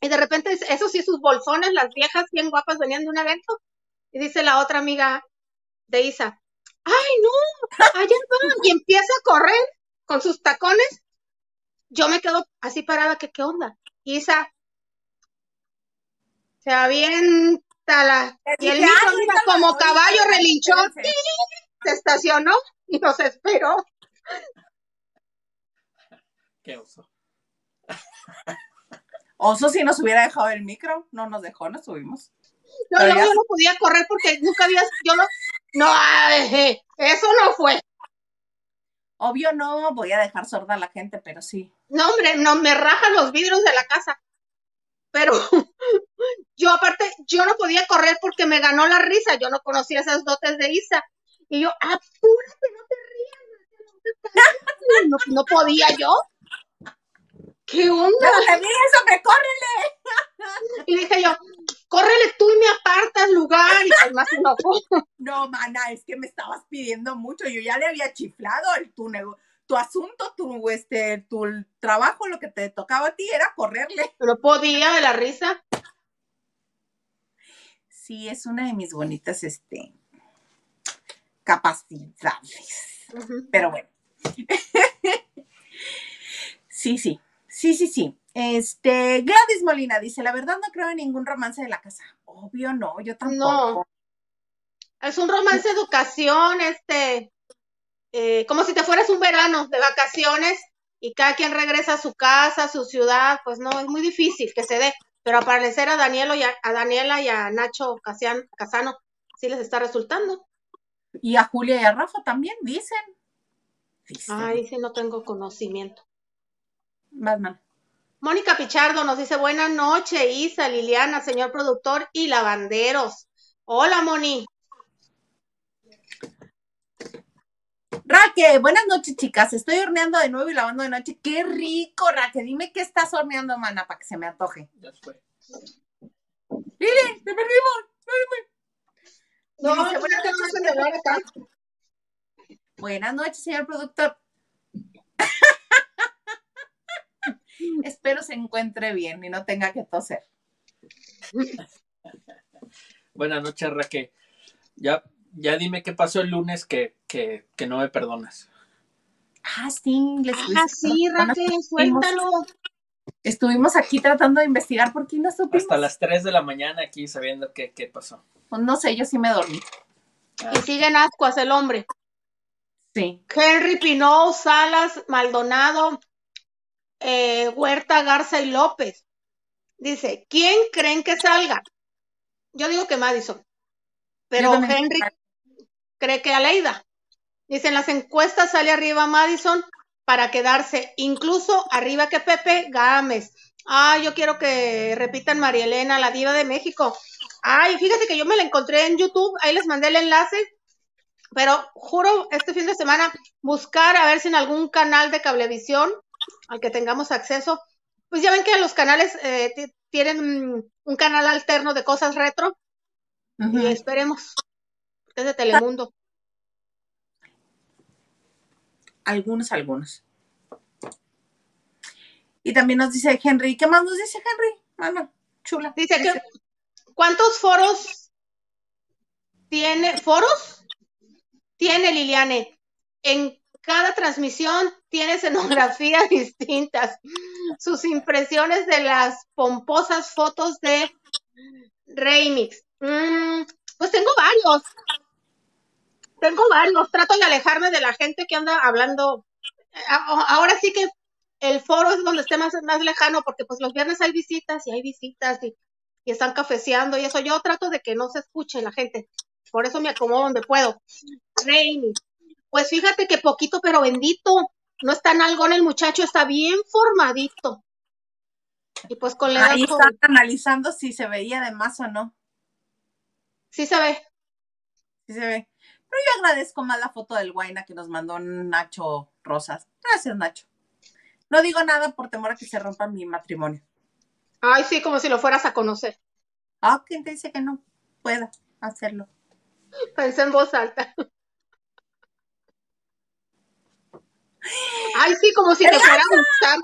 Y de repente, eso sí, sus bolsones, las viejas bien guapas venían de un evento, y dice la otra amiga de Isa, ¡ay no! Allá va, y empieza a correr con sus tacones. Yo me quedo así parada, que qué onda. Isa, se avienta la. Y el niño, como caballo relinchó, se estacionó y nos esperó. Qué oso. Oso si nos hubiera dejado el micro, no nos dejó, nos subimos. No, yo no podía correr porque nunca había, yo no, no, eso no fue. Obvio no, voy a dejar sorda a la gente, pero sí. No, hombre, no, me rajan los vidrios de la casa pero [laughs] yo aparte, yo no podía correr porque me ganó la risa, yo no conocía esas dotes de Isa. Y yo, apúrate, no te rías, no, no podía yo. ¿Qué onda? No, eso, me córrele. Y dije yo, córrele tú y me apartas lugar. Y pues más no. No, mana, es que me estabas pidiendo mucho. Yo ya le había chiflado el túnel tu asunto, tu, este, tu trabajo, lo que te tocaba a ti era correrle. Pero podía de la risa. Sí, es una de mis bonitas, este, capacidades. Pero bueno. [laughs] sí, sí, sí, sí, sí. Este, Gladys Molina dice, la verdad no creo en ningún romance de la casa. Obvio no, yo tampoco. No. Es un romance de educación, este, eh, como si te fueras un verano de vacaciones y cada quien regresa a su casa, a su ciudad, pues no, es muy difícil que se dé. Pero aparecer a Danielo y a, Daniela y a Nacho Casano sí les está resultando. Y a Julia y a Rafa también, dicen. Ay, sí, no tengo conocimiento. Más mal. Mónica Pichardo nos dice, buenas noches, Isa, Liliana, señor productor y lavanderos. Hola, Moni. Raque, buenas noches, chicas. Estoy horneando de nuevo y lavando de noche. Qué rico, Raque. Dime qué estás horneando, mana, para que se me antoje. Ya fue. Lili, te perdimos. No, Dice, no, buenas no, noches, no, no. Buenas noches, señor productor. [laughs] Espero se encuentre bien y no tenga que toser. Buenas noches, Raquel. Ya, ya dime qué pasó el lunes que, que, que no me perdonas. Ah, sí, les Ah, sí, Raquel, suéltalo. Estuvimos aquí tratando de investigar por qué no supimos. Hasta las 3 de la mañana aquí sabiendo qué, qué pasó. Pues no sé, yo sí me dormí. Y siguen ascuas el hombre. Sí. Henry Pinot, Salas, Maldonado, eh, Huerta, Garza y López. Dice, ¿quién creen que salga? Yo digo que Madison. Pero Henry cree que Aleida. Dice, en las encuestas sale arriba Madison para quedarse, incluso arriba que Pepe Gámez. Ah, yo quiero que repitan María Elena, la diva de México. Ay, fíjate que yo me la encontré en YouTube, ahí les mandé el enlace, pero juro este fin de semana buscar a ver si en algún canal de cablevisión al que tengamos acceso, pues ya ven que los canales eh, ti- tienen un canal alterno de cosas retro Y esperemos, que es de Telemundo. Algunos, algunos. Y también nos dice Henry. ¿Qué más nos dice Henry? Mano, chula. Dice que, ¿cuántos foros tiene, foros tiene Liliane? En cada transmisión tiene escenografías [laughs] distintas. Sus impresiones de las pomposas fotos de Remix. Mm, pues tengo varios. Tengo varios. Trato de alejarme de la gente que anda hablando. Ahora sí que el foro es donde esté más, más lejano, porque pues los viernes hay visitas y hay visitas y, y están cafeceando y eso. Yo trato de que no se escuche la gente. Por eso me acomodo donde puedo. Reini. Pues fíjate que poquito pero bendito. No está en algo el muchacho, está bien formadito. Y pues con la edad Ahí joven. está analizando si se veía de más o no. Sí se ve. Sí se ve. Pero yo agradezco más la foto del Guaina que nos mandó Nacho Rosas. Gracias, Nacho. No digo nada por temor a que se rompa mi matrimonio. Ay, sí, como si lo fueras a conocer. Ah, ¿quién te dice que no pueda hacerlo? Pensé en voz alta. Ay, sí, como si te fuera a gustar.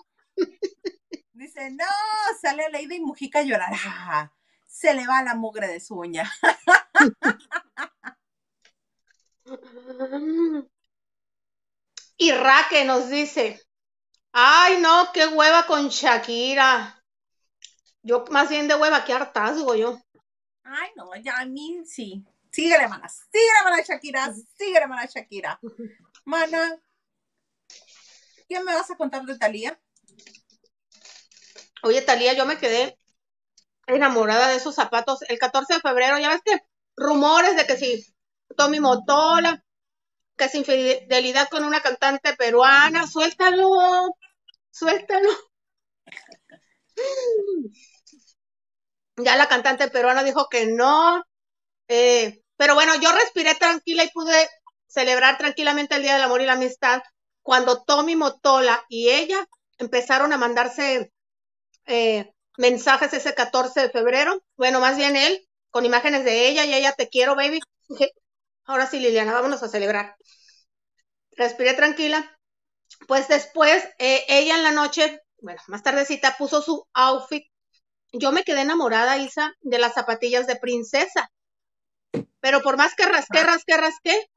Dice, no, sale Leida y Mujica llorar. Se le va la mugre de su uña. [laughs] Y Raque nos dice, ay no, qué hueva con Shakira. Yo más bien de hueva, qué hartazgo yo. Ay, no, ya a mí sí. Síguele, mana. Síguele, mana Shakira. Síguele, mana Shakira. [laughs] Mana, ¿qué me vas a contar de Talía? Oye, Talía, yo me quedé enamorada de esos zapatos. El 14 de febrero, ya ves que rumores de que si Tommy Motola, que si infidelidad con una cantante peruana, suéltalo, suéltalo. Ya la cantante peruana dijo que no. eh, pero bueno, yo respiré tranquila y pude celebrar tranquilamente el Día del Amor y la Amistad cuando Tommy Motola y ella empezaron a mandarse eh, mensajes ese 14 de febrero. Bueno, más bien él, con imágenes de ella y ella te quiero, baby. Dije, ahora sí, Liliana, vámonos a celebrar. Respiré tranquila. Pues después, eh, ella en la noche, bueno, más tardecita, puso su outfit. Yo me quedé enamorada, Isa, de las zapatillas de princesa. Pero por más que rasqué, rasqué, rasqué,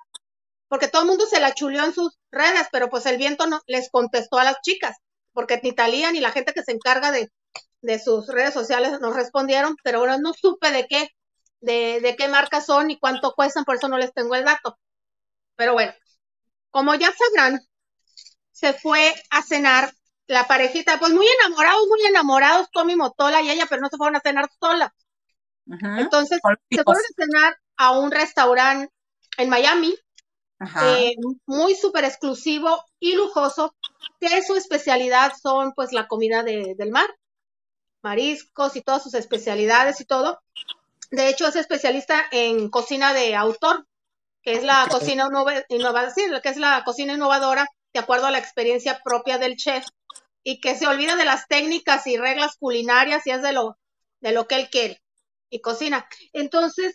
porque todo el mundo se la chuleó en sus redes, pero pues el viento no les contestó a las chicas, porque ni Talía ni la gente que se encarga de, de sus redes sociales nos respondieron, pero bueno, no supe de qué, de, de qué marcas son y cuánto cuestan, por eso no les tengo el dato. Pero bueno, como ya sabrán, se fue a cenar la parejita, pues muy enamorados, muy enamorados, Tommy Motola y ella, pero no se fueron a cenar sola. Entonces, se fueron a cenar a un restaurante en Miami, eh, muy súper exclusivo y lujoso, que su especialidad son pues la comida de- del mar, mariscos y todas sus especialidades y todo. De hecho, es especialista en cocina de autor, que es la cocina innova- innova- sí, que es la cocina innovadora de acuerdo a la experiencia propia del chef y que se olvida de las técnicas y reglas culinarias y es de lo, de lo que él quiere. y cocina. Entonces,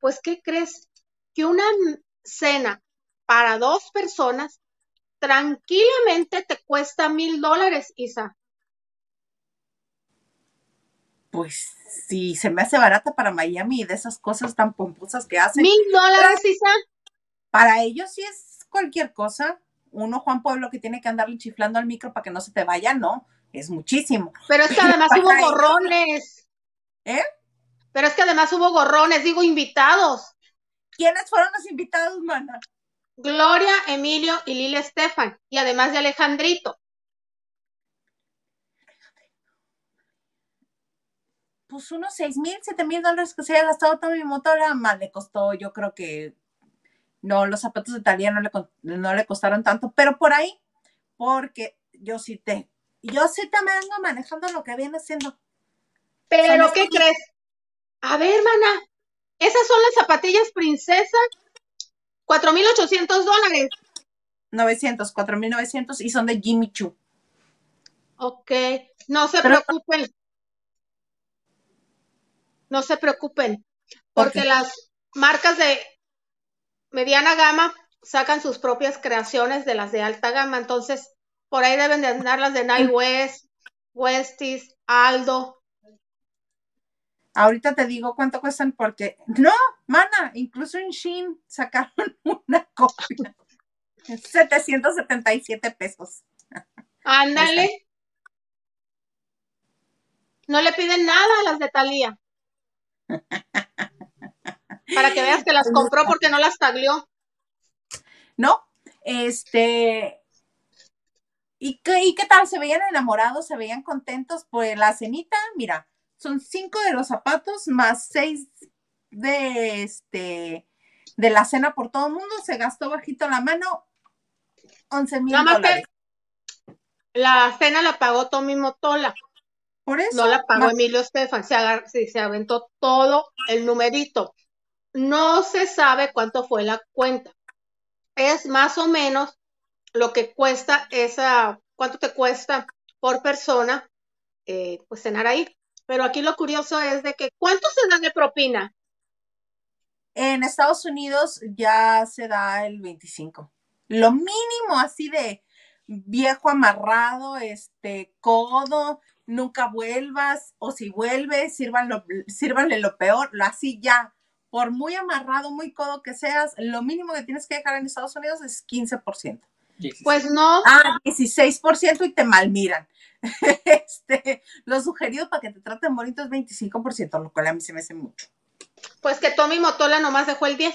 pues, ¿qué crees? Que una cena para dos personas tranquilamente te cuesta mil dólares, Isa. Pues sí, se me hace barata para Miami de esas cosas tan pomposas que hacen. Mil dólares, Isa. Para ellos sí es cualquier cosa. Uno, Juan Pueblo, que tiene que andarle chiflando al micro para que no se te vaya, no, es muchísimo. Pero es que además [laughs] hubo gorrones. ¿Eh? Pero es que además hubo gorrones, digo, invitados. ¿Quiénes fueron los invitados, mana? Gloria, Emilio y Lili Estefan, y además de Alejandrito. Pues unos seis mil, siete mil dólares que se haya gastado todo mi motora, más le costó, yo creo que no, los zapatos de Talía no le, no le costaron tanto, pero por ahí, porque yo sí te, yo sí te vengo manejando lo que viene siendo. Pero, ¿qué crees? A ver, hermana, esas son las zapatillas princesa, 4.800 dólares. 900, 4.900 y son de Jimmy Choo. Ok, no se preocupen. No se preocupen, porque las marcas de mediana gama sacan sus propias creaciones de las de alta gama, entonces por ahí deben de andar las de Nine West, Westies, Aldo. Ahorita te digo cuánto cuestan porque no, mana, incluso en Shein sacaron [laughs] una copia. 777 pesos. Ándale. No le piden nada a las de Talía. Para que veas que las compró porque no las taglió. No, este. ¿Y qué, ¿Y qué tal? ¿Se veían enamorados? ¿Se veían contentos? Pues la cenita, mira, son cinco de los zapatos más seis de este de la cena por todo el mundo. Se gastó bajito la mano 11 mil dólares. La cena la pagó Tommy Motola. Por eso. No la pagó Emilio Estefan. Se, se aventó todo el numerito. No se sabe cuánto fue la cuenta. Es más o menos lo que cuesta esa, cuánto te cuesta por persona, eh, pues cenar ahí. Pero aquí lo curioso es de que, ¿cuánto se da de propina? En Estados Unidos ya se da el 25. Lo mínimo así de viejo amarrado, este, codo, nunca vuelvas, o si vuelves, sírvanle lo peor, lo así ya por muy amarrado, muy codo que seas, lo mínimo que tienes que dejar en Estados Unidos es 15%. Pues no. Ah, 16% y te malmiran. [laughs] Este, lo sugerido para que te traten bonito es 25%, lo cual a mí se me hace mucho. Pues que Tommy Motola nomás dejó el 10.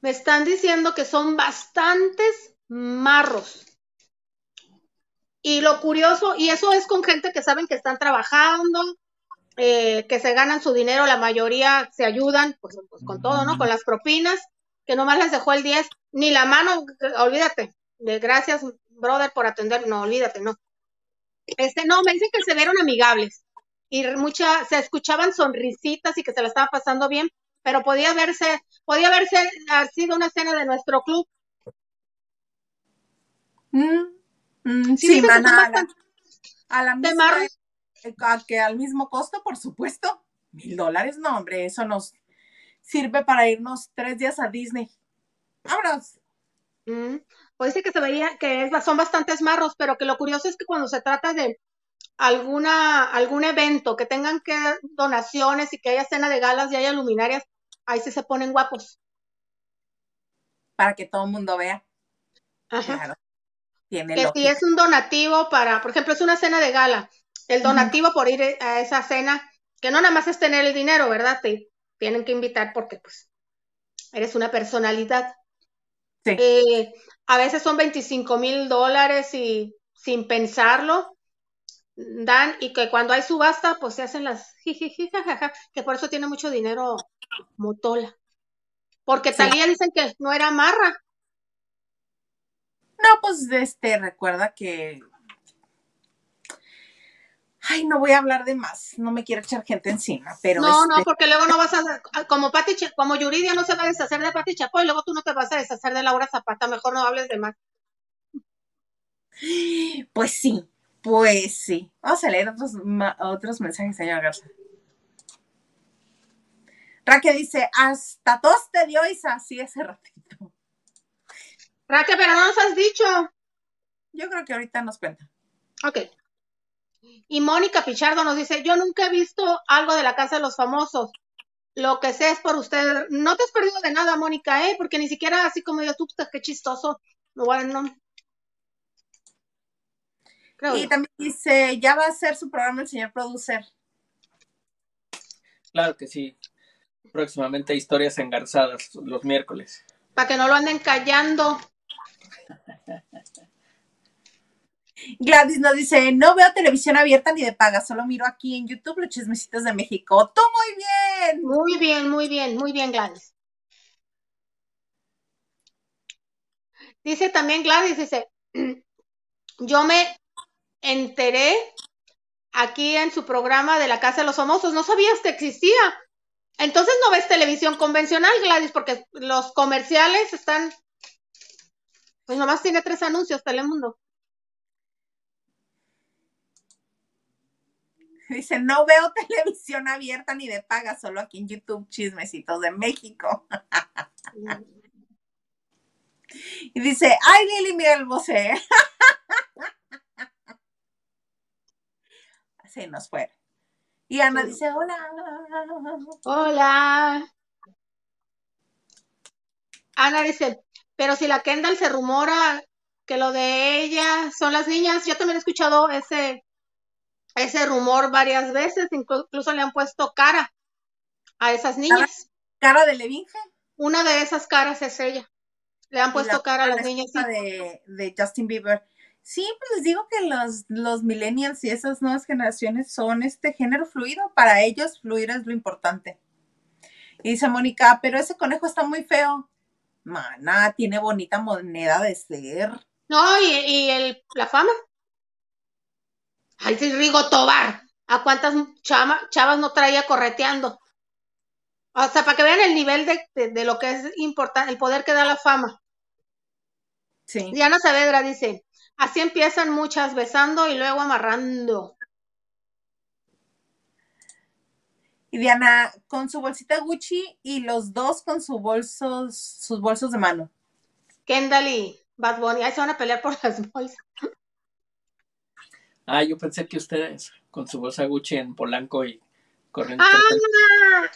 Me están diciendo que son bastantes marros. Y lo curioso, y eso es con gente que saben que están trabajando, eh, que se ganan su dinero, la mayoría se ayudan, pues, pues, con todo, ¿no? Con las propinas, que nomás les dejó el 10, ni la mano, olvídate, de gracias, brother, por atender, no, olvídate, no. Este, no, me dicen que se vieron amigables y mucha, se escuchaban sonrisitas y que se la estaba pasando bien, pero podía verse, podía haberse sido una escena de nuestro club. Mm, mm, sí, sí a la, misma, que al mismo costo, por supuesto. Mil dólares, no, hombre, eso nos sirve para irnos tres días a Disney. ¡Vámonos! Mm, pues dice que se veía que son bastantes marros, pero que lo curioso es que cuando se trata de alguna, algún evento que tengan que donaciones y que haya cena de galas y haya luminarias, ahí sí se ponen guapos. Para que todo el mundo vea. Ajá. Que si es un donativo para, por ejemplo, es una cena de gala el donativo por ir a esa cena, que no nada más es tener el dinero, ¿verdad? Te tienen que invitar porque pues eres una personalidad. Sí. Eh, a veces son 25 mil dólares y sin pensarlo dan y que cuando hay subasta pues se hacen las que por eso tiene mucho dinero Motola. Porque Talía dicen que no era marra. No, pues este recuerda que Ay, no voy a hablar de más, no me quiero echar gente encima, pero. No, no, este porque luego no vas a. Como Pati, como Yuridia no se va a deshacer de Pati Chapoy, luego tú no te vas a deshacer de Laura Zapata, mejor no hables de más. Pues sí, Pues sí. Vamos a leer otros, otros mensajes, señor Garza. Raque dice, hasta tos te dio Isa, sí, ese ratito. Raque, pero no nos has dicho. Yo creo que ahorita nos cuenta. Ok. Y Mónica Pichardo nos dice, yo nunca he visto algo de la Casa de los Famosos. Lo que sé es por usted. No te has perdido de nada, Mónica, ¿eh? Porque ni siquiera así como yo, tú, qué chistoso. No, bueno, no. y también dice, ya va a ser su programa el señor producer. Claro que sí. Próximamente historias engarzadas los miércoles. Para que no lo anden callando. Gladys nos dice, no veo televisión abierta ni de paga, solo miro aquí en YouTube los chismecitos de México. ¡Tú muy bien! Muy bien, muy bien, muy bien, Gladys. Dice también Gladys, dice, [clears throat] yo me enteré aquí en su programa de la Casa de los Famosos, no sabías que existía. Entonces no ves televisión convencional, Gladys, porque los comerciales están, pues nomás tiene tres anuncios, Telemundo. Dice, no veo televisión abierta ni de paga, solo aquí en YouTube chismecitos de México. y dice, ay Lili, mira el voce. Así nos fue. Y Ana dice, hola. Hola. Ana dice, pero si la Kendall se rumora que lo de ella son las niñas, yo también he escuchado ese ese rumor varias veces, incluso le han puesto cara a esas niñas. ¿Cara, de Levinge? Una de esas caras es ella. Le han puesto cara a las niñas. De, de, Justin Bieber. Sí, pues les digo que los, los millennials y esas nuevas generaciones son este género fluido. Para ellos, fluir es lo importante. Y dice Mónica, pero ese conejo está muy feo. Mana, tiene bonita moneda de ser. No, y, y el, la fama. Ay, sí, Rigo Tobar. ¿A cuántas chavas no traía correteando? O sea, para que vean el nivel de, lo que es importante, el poder que da la fama. Sí. Diana Saavedra dice, así empiezan muchas besando y luego amarrando. Y Diana con su bolsita Gucci y los dos con sus bolsos, sus bolsos de mano. Kendall y Bad Bunny, ahí se van a pelear por las bolsas. Ah, yo pensé que ustedes con su bolsa Gucci en Polanco y corriendo. Ah,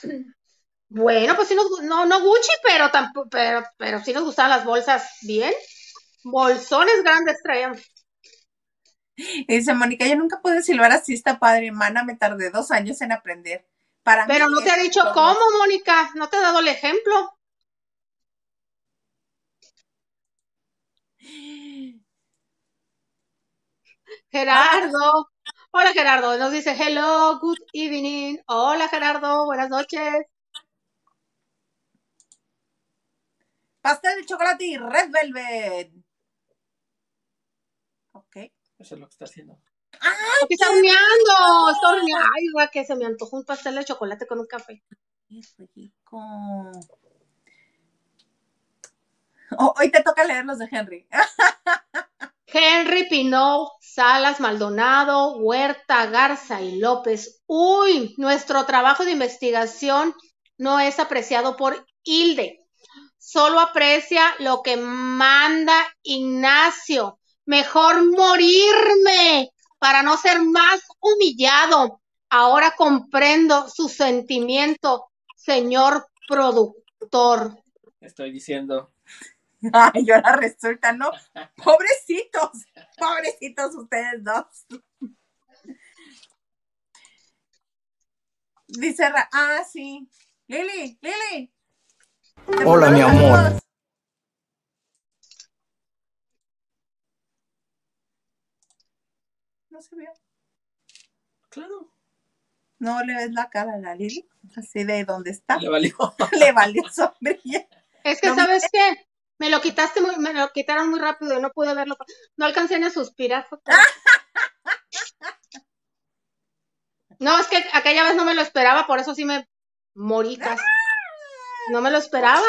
bueno, pues sí nos, no, no Gucci, pero tampoco, pero, pero sí nos gustaban las bolsas bien. Bolsones grandes traían. dice Mónica, yo nunca pude silbar así, está padre, hermana, me tardé dos años en aprender. Para pero no te ha dicho cómo, Mónica, no te he dado el ejemplo. Gerardo. Hola Gerardo, nos dice hello, good evening. Hola Gerardo, buenas noches. Pastel de chocolate y red velvet. Ok. Eso es lo que está haciendo. ¡Ay! está horneando, está horneando. Ay, güey, que se me antojó un pastel de chocolate con un café. Rico. Oh, hoy te toca leer los de Henry. [laughs] Henry Pinot, Salas Maldonado, Huerta, Garza y López. Uy, nuestro trabajo de investigación no es apreciado por Hilde. Solo aprecia lo que manda Ignacio. Mejor morirme para no ser más humillado. Ahora comprendo su sentimiento, señor productor. Estoy diciendo Ay, yo la resulta, ¿no? [laughs] Pobrecitos, pobrecitos ustedes dos. Dice, ah, sí. Lili, Lili. Hola, mi amor. No se vio. Claro. No le ves la cara a la Lili, así de donde está. Le valió. [laughs] le valió sombrilla. Es que, ¿sabes qué? Me lo quitaste muy, me lo quitaron muy rápido y no pude verlo. No alcancé ni a suspirar. [laughs] No, es que aquella vez no me lo esperaba, por eso sí me morí No me lo esperaba.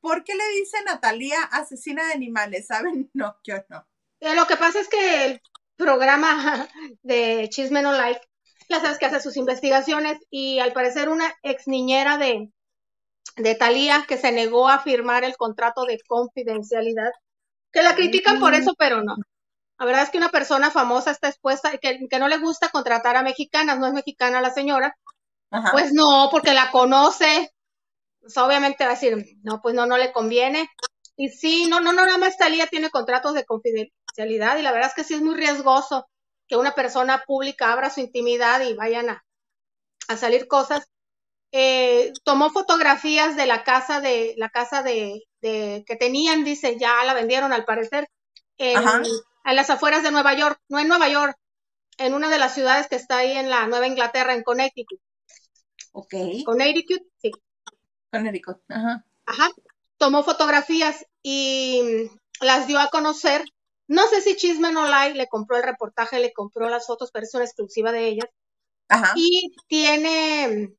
¿Por qué le dice Natalia asesina de animales? ¿Saben? [laughs] No, yo no. Eh, lo que pasa es que programa [laughs] de Chisme No Like, ya sabes que hace sus investigaciones y al parecer una ex niñera de, de Talía que se negó a firmar el contrato de confidencialidad, que la critican por eso, pero no. La verdad es que una persona famosa está expuesta, que, que no le gusta contratar a mexicanas, no es mexicana la señora, Ajá. pues no, porque la conoce. Pues obviamente va a decir, no, pues no, no le conviene. Y sí, no, no, no, nada más Talía tiene contratos de confidencialidad y la verdad es que sí es muy riesgoso que una persona pública abra su intimidad y vayan a, a salir cosas. Eh, tomó fotografías de la casa de la casa de, de, que tenían, dice, ya la vendieron al parecer, en, en las afueras de Nueva York, no en Nueva York, en una de las ciudades que está ahí en la Nueva Inglaterra, en Connecticut. Ok. Connecticut, sí. Connecticut. Ajá. Ajá. Tomó fotografías y mm, las dio a conocer. No sé si Chisme No Like le compró el reportaje, le compró las fotos, pero es una exclusiva de ellas. Ajá. Y tiene,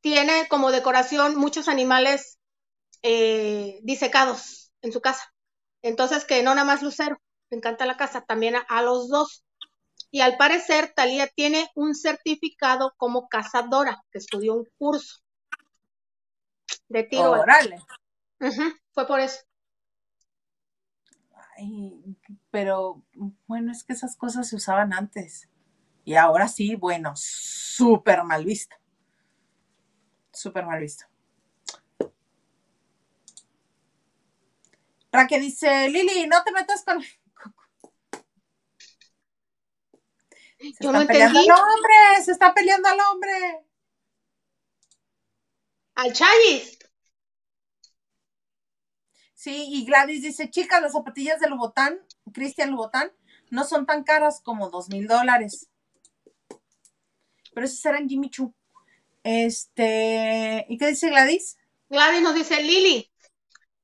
tiene como decoración muchos animales eh, disecados en su casa. Entonces, que no nada más Lucero, le encanta la casa, también a, a los dos. Y al parecer, Talía tiene un certificado como cazadora, que estudió un curso de tiro. al- Fue por eso. Ay, pero bueno, es que esas cosas se usaban antes. Y ahora sí, bueno, súper mal visto. Súper mal visto. Raquel dice, Lili, no te metas con... Se Yo no están peleando entendí. al hombre, se está peleando al hombre. Al Chayis. Sí, y Gladys dice, chicas, las zapatillas de Lubotán, Cristian Lubotán, no son tan caras como dos mil dólares. Pero esos eran Jimmy Choo. Este, ¿y qué dice Gladys? Gladys nos dice, Lili,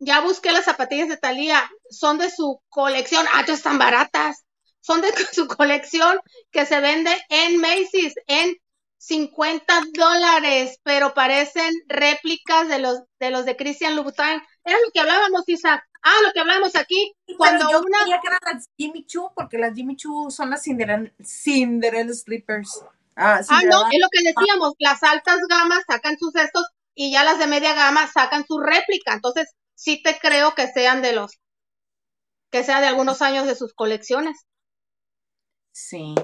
ya busqué las zapatillas de Talía, son de su colección. Ah, están baratas. Son de [laughs] su colección que se vende en Macy's en 50 dólares, pero parecen réplicas de los de los de Christian Louboutin. Era lo que hablábamos, Isaac. Ah, lo que hablábamos aquí, cuando Pero yo una creía que eran las Jimmy Choo, porque las Jimmy Choo son las Cinderella, Cinderella Slippers. Ah, Ah, no, es lo que decíamos, las altas gamas sacan sus estos y ya las de media gama sacan su réplica. Entonces, sí te creo que sean de los, que sea de algunos años de sus colecciones. Sí.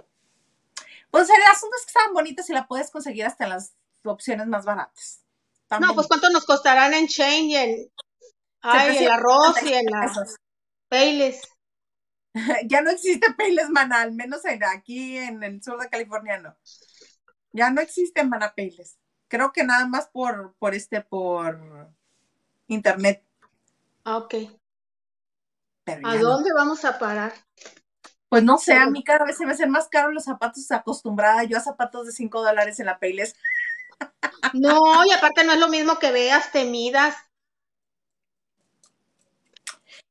Pues el asunto es que estaban bonitas y la puedes conseguir hasta las opciones más baratas. Están No, pues cuánto nos costarán en Change y en, ay, 777 Ross y pesos. [laughs] Payless. [laughs] Ya no existe Payless Mana, al menos en- aquí en el sur de California no. Ya no existe Mana Payless. Creo que nada más por, por este, por internet. Ah, ok. Pero ¿A no. dónde vamos a parar? Pues no sé, a mí cada vez se me hacen más caros los zapatos acostumbrada yo a zapatos de 5 dólares en la Payless. [laughs] No, y aparte no es lo mismo que veas, te midas.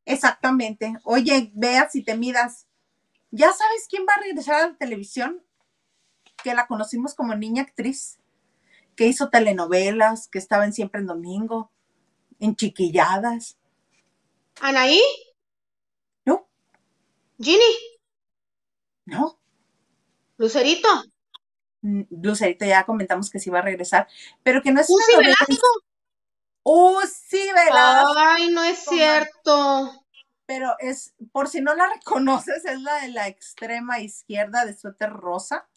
Exactamente. Oye, veas si te midas. ¿Ya sabes quién va a regresar a la televisión? Que la conocimos como niña actriz, que hizo telenovelas, que estaba en Siempre en Domingo, en Chiquilladas. ¿Anaí? No, ¿Ginny? no. ¿Lucerito? Mm, Lucerito ya comentamos que sí va a regresar, pero que no es una ¿Uzi novela. Velasco? ¡Oh, sí, Velasco! Ay, no es cierto. Pero es, por si no la [laughs] reconoces, es la de la extrema izquierda de suéter rosa.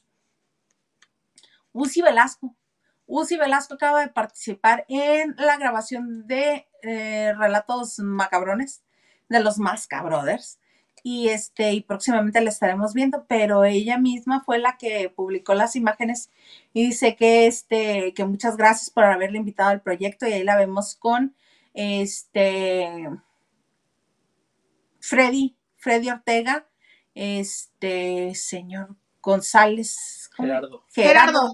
Uzi Velasco. Uzi Velasco acaba de participar en la grabación de eh, Relatos Macabrones de los Masca Brothers. Y este, y próximamente la estaremos viendo, pero ella misma fue la que publicó las imágenes y dice que este, que muchas gracias por haberle invitado al proyecto. Y ahí la vemos con este Freddy, Freddy Ortega, este señor González, ¿cómo? Gerardo. Gerardo,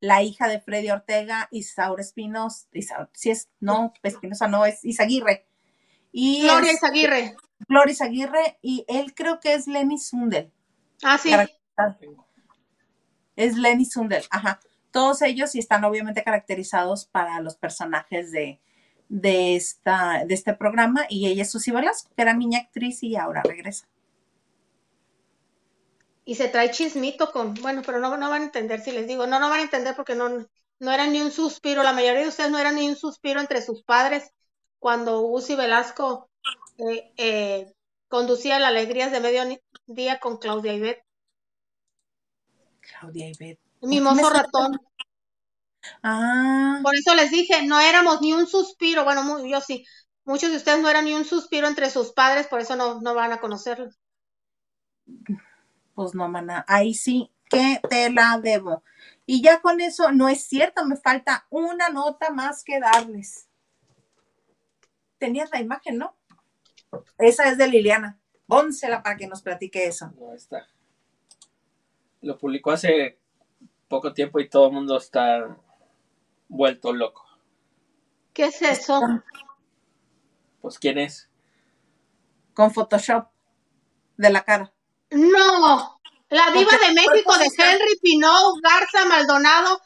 la hija de Freddy Ortega, Isaura Espinos, Isa- si es, no, Espinosa no, es Isaguirre. Y Gloria es- Izaguirre. Gloria Isaguirre, y él creo que es Lenny Sundel. Ah, sí. Es Lenny Sundel, ajá. Todos ellos y están obviamente caracterizados para los personajes de, de, esta, de este programa. Y ella es Susi Velasco, que era niña actriz y ahora regresa. y se trae chismito con, bueno, pero no, no van a entender si les digo, no, no van a entender porque no, no era ni un suspiro, la mayoría de ustedes no era ni un suspiro entre sus padres cuando Uzi Velasco eh, eh, conducía las alegrías de mediodía con Claudia Ibet. Claudia Ibet. Mimoso ratón. Ah. Por eso les dije, no éramos ni un suspiro, bueno, yo sí, muchos de ustedes no eran ni un suspiro entre sus padres, por eso no, no van a conocerlos. Pues no, mana, ahí sí que te la debo. Y ya con eso, no es cierto, me falta una nota más que darles. Tenías la imagen, ¿no? Esa es de Liliana. Pónsela para que nos platique eso. No está. Lo publicó hace poco tiempo y todo el mundo está vuelto loco. ¿Qué es eso? Pues, ¿quién es? Con Photoshop de la cara. No, la diva Porque de México de Henry Pinot Garza Maldonado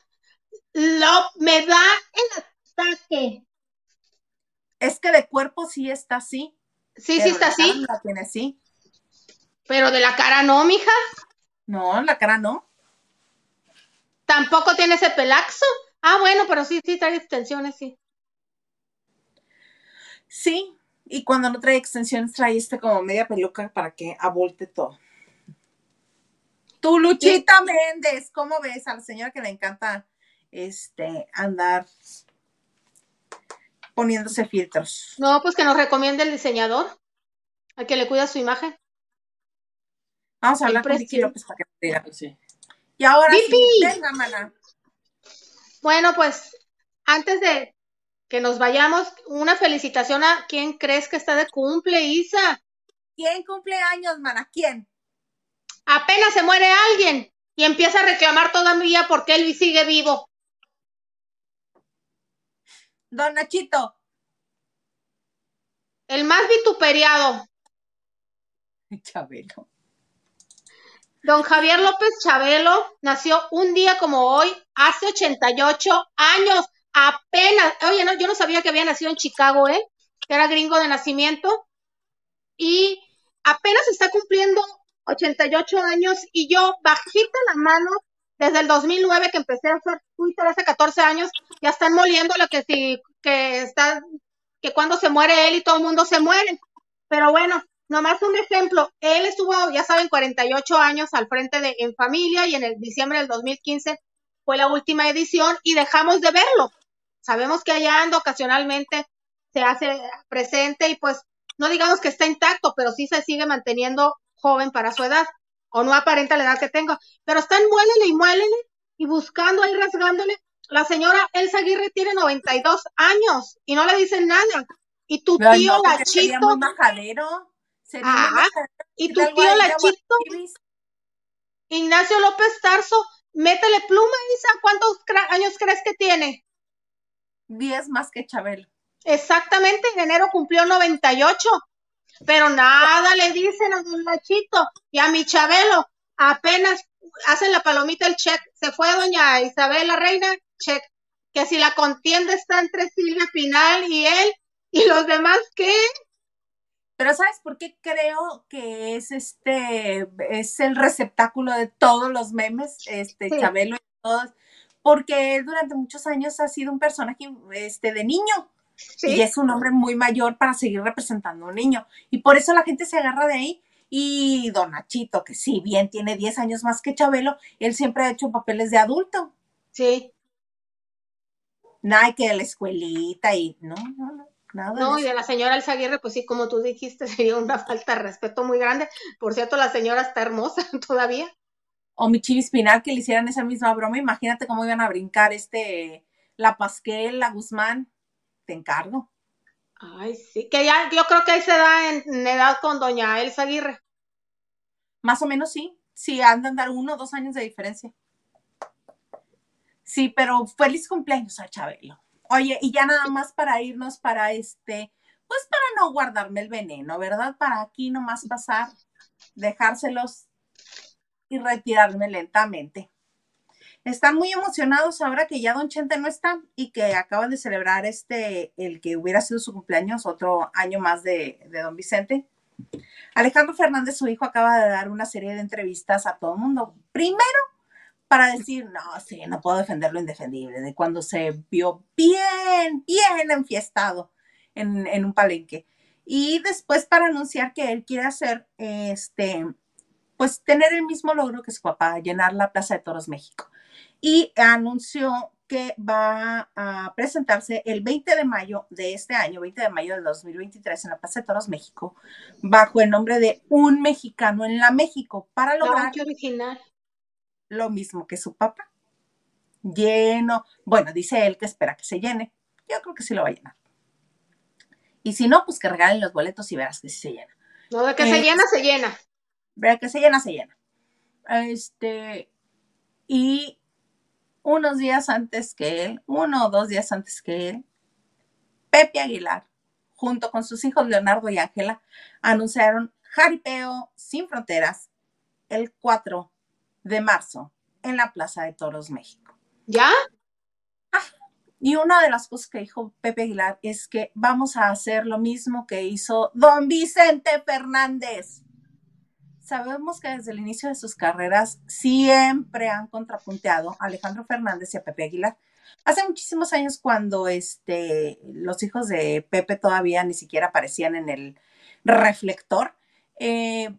lo, me da el ataque. Es que de cuerpo sí está así. Sí, sí está así, La tiene así. pero de la cara no, mija. No, la cara no. Tampoco tiene ese pelaxo. Ah, bueno, pero sí, sí trae extensiones, sí. Sí. Y cuando no trae extensiones, trae este como media peluca para que abulte todo. Tu Luchita Méndez, ¿cómo ves a la señora que le encanta este andar poniéndose filtros? No, pues que nos recomiende el diseñador, al que le cuida su imagen. Vamos a hablar con Vicky. López para que nos diga. Sí. Y ahora sí, Vicky. venga, mana. Bueno, pues antes de que nos vayamos, una felicitación a quien crees que está de cumple, Isa. ¿Quién cumple años, mana? ¿Quién? Apenas se muere alguien y empieza a reclamar todavía porque él sigue vivo. Don Nachito. El más vituperiado, [laughs] Chabelo. Don Javier López Chabelo, nació un día como hoy, hace 88 años. Apenas, oye, no, yo no sabía que había nacido en Chicago, ¿eh? Que era gringo de nacimiento. Y apenas está cumpliendo 88 años y yo bajita la mano desde el 2009 que empecé a hacer Twitter hace 14 años, ya están moliendo lo que si que está que cuando se muere él y todo el mundo se muere. Pero bueno, nomás un ejemplo, él estuvo, ya saben, 48 años al frente de En Familia y en el diciembre del 2015 fue la última edición y dejamos de verlo. Sabemos que allá anda ocasionalmente, se hace presente y pues no digamos que está intacto, pero sí se sigue manteniendo joven para su edad, o no aparenta la edad que tengo, pero están muélele y muélele y buscando ahí rasgándole. La señora Elsa Aguirre tiene 92 años y no le dicen nada. Y tu tío no, porque sería Majadero y tu tío Lachito. Ignacio López Tarso, métele pluma, Isa, ¿cuántos años crees que tiene? 10 más que Chabelo. Exactamente, en enero cumplió 98. Pero nada le dicen a don Lachito y a mi Chabelo. Apenas hacen la palomita el check. Se fue doña Isabel la reina, check. Que si la contienda está entre Silvia Pinal y él y los demás, ¿qué? Pero ¿sabes por qué creo que es este, es el receptáculo de todos los memes, este, Sí. Chabelo y todos? Porque él durante muchos años ha sido un personaje este, de niño y Sí, es un hombre muy mayor para seguir representando a un niño. Y por eso la gente se agarra de ahí. Y Don Nachito, que si bien tiene 10 años más que Chabelo, él siempre ha hecho papeles de adulto. sí. Nada que de la escuelita y no, no, no, nada. de No, y de la señora Elsa Aguirre, pues sí, como tú dijiste, [laughs] sería una falta de respeto muy grande. Por cierto, la señora está hermosa [laughs] todavía. o mi Chivis Pinal que le hicieran esa misma broma, imagínate cómo iban a brincar este, la Pasquel, la Guzmán, te encargo. Ay, sí, que ya, yo creo que ahí se da en, en edad con doña Elsa Aguirre. Más o menos sí, sí, andan dar uno o dos años de diferencia. Sí, pero feliz cumpleaños a Chabelo. Oye, y ya nada más para irnos para este, pues para no guardarme el veneno, ¿verdad? Para aquí nomás pasar, dejárselos y retirarme lentamente. Están muy emocionados ahora que ya Don Chente no está y que acaban de celebrar este, el que hubiera sido su cumpleaños, otro año más de, de Don Vicente. Alejandro Fernández, su hijo, acaba de dar una serie de entrevistas a todo el mundo. Primero, para decir, no, sí, no puedo defender lo indefendible, de cuando se vio bien, bien enfiestado en, en un palenque. Y después para anunciar que él quiere hacer, este, pues tener el mismo logro que su papá, llenar la Plaza de Toros México. Y anunció que va a presentarse el 20 de mayo de este año, 20 de mayo del 2023, en la Plaza de Toros México, bajo el nombre de Un Mexicano en la México, para lograr original. Lo mismo que su papá. Lleno, bueno, dice él que espera que se llene. Yo creo que sí lo va a llenar. Y si no, pues que regalen los boletos y verás que sí se llena. No, de que se Eh, llena, se llena. Verá que se llena, se llena. Este, y unos días antes que él, uno o dos días antes que él, Pepe Aguilar, junto con sus hijos Leonardo y Ángela, anunciaron Jaripeo sin fronteras el 4 de marzo en la Plaza de Toros México. ¿Ya? Y una de las cosas que dijo Pepe Aguilar es que vamos a hacer lo mismo que hizo don Vicente Fernández. Sabemos que desde el inicio de sus carreras siempre han contrapunteado a Alejandro Fernández y a Pepe Aguilar. Hace muchísimos años cuando este, los hijos de Pepe todavía ni siquiera aparecían en el reflector, eh,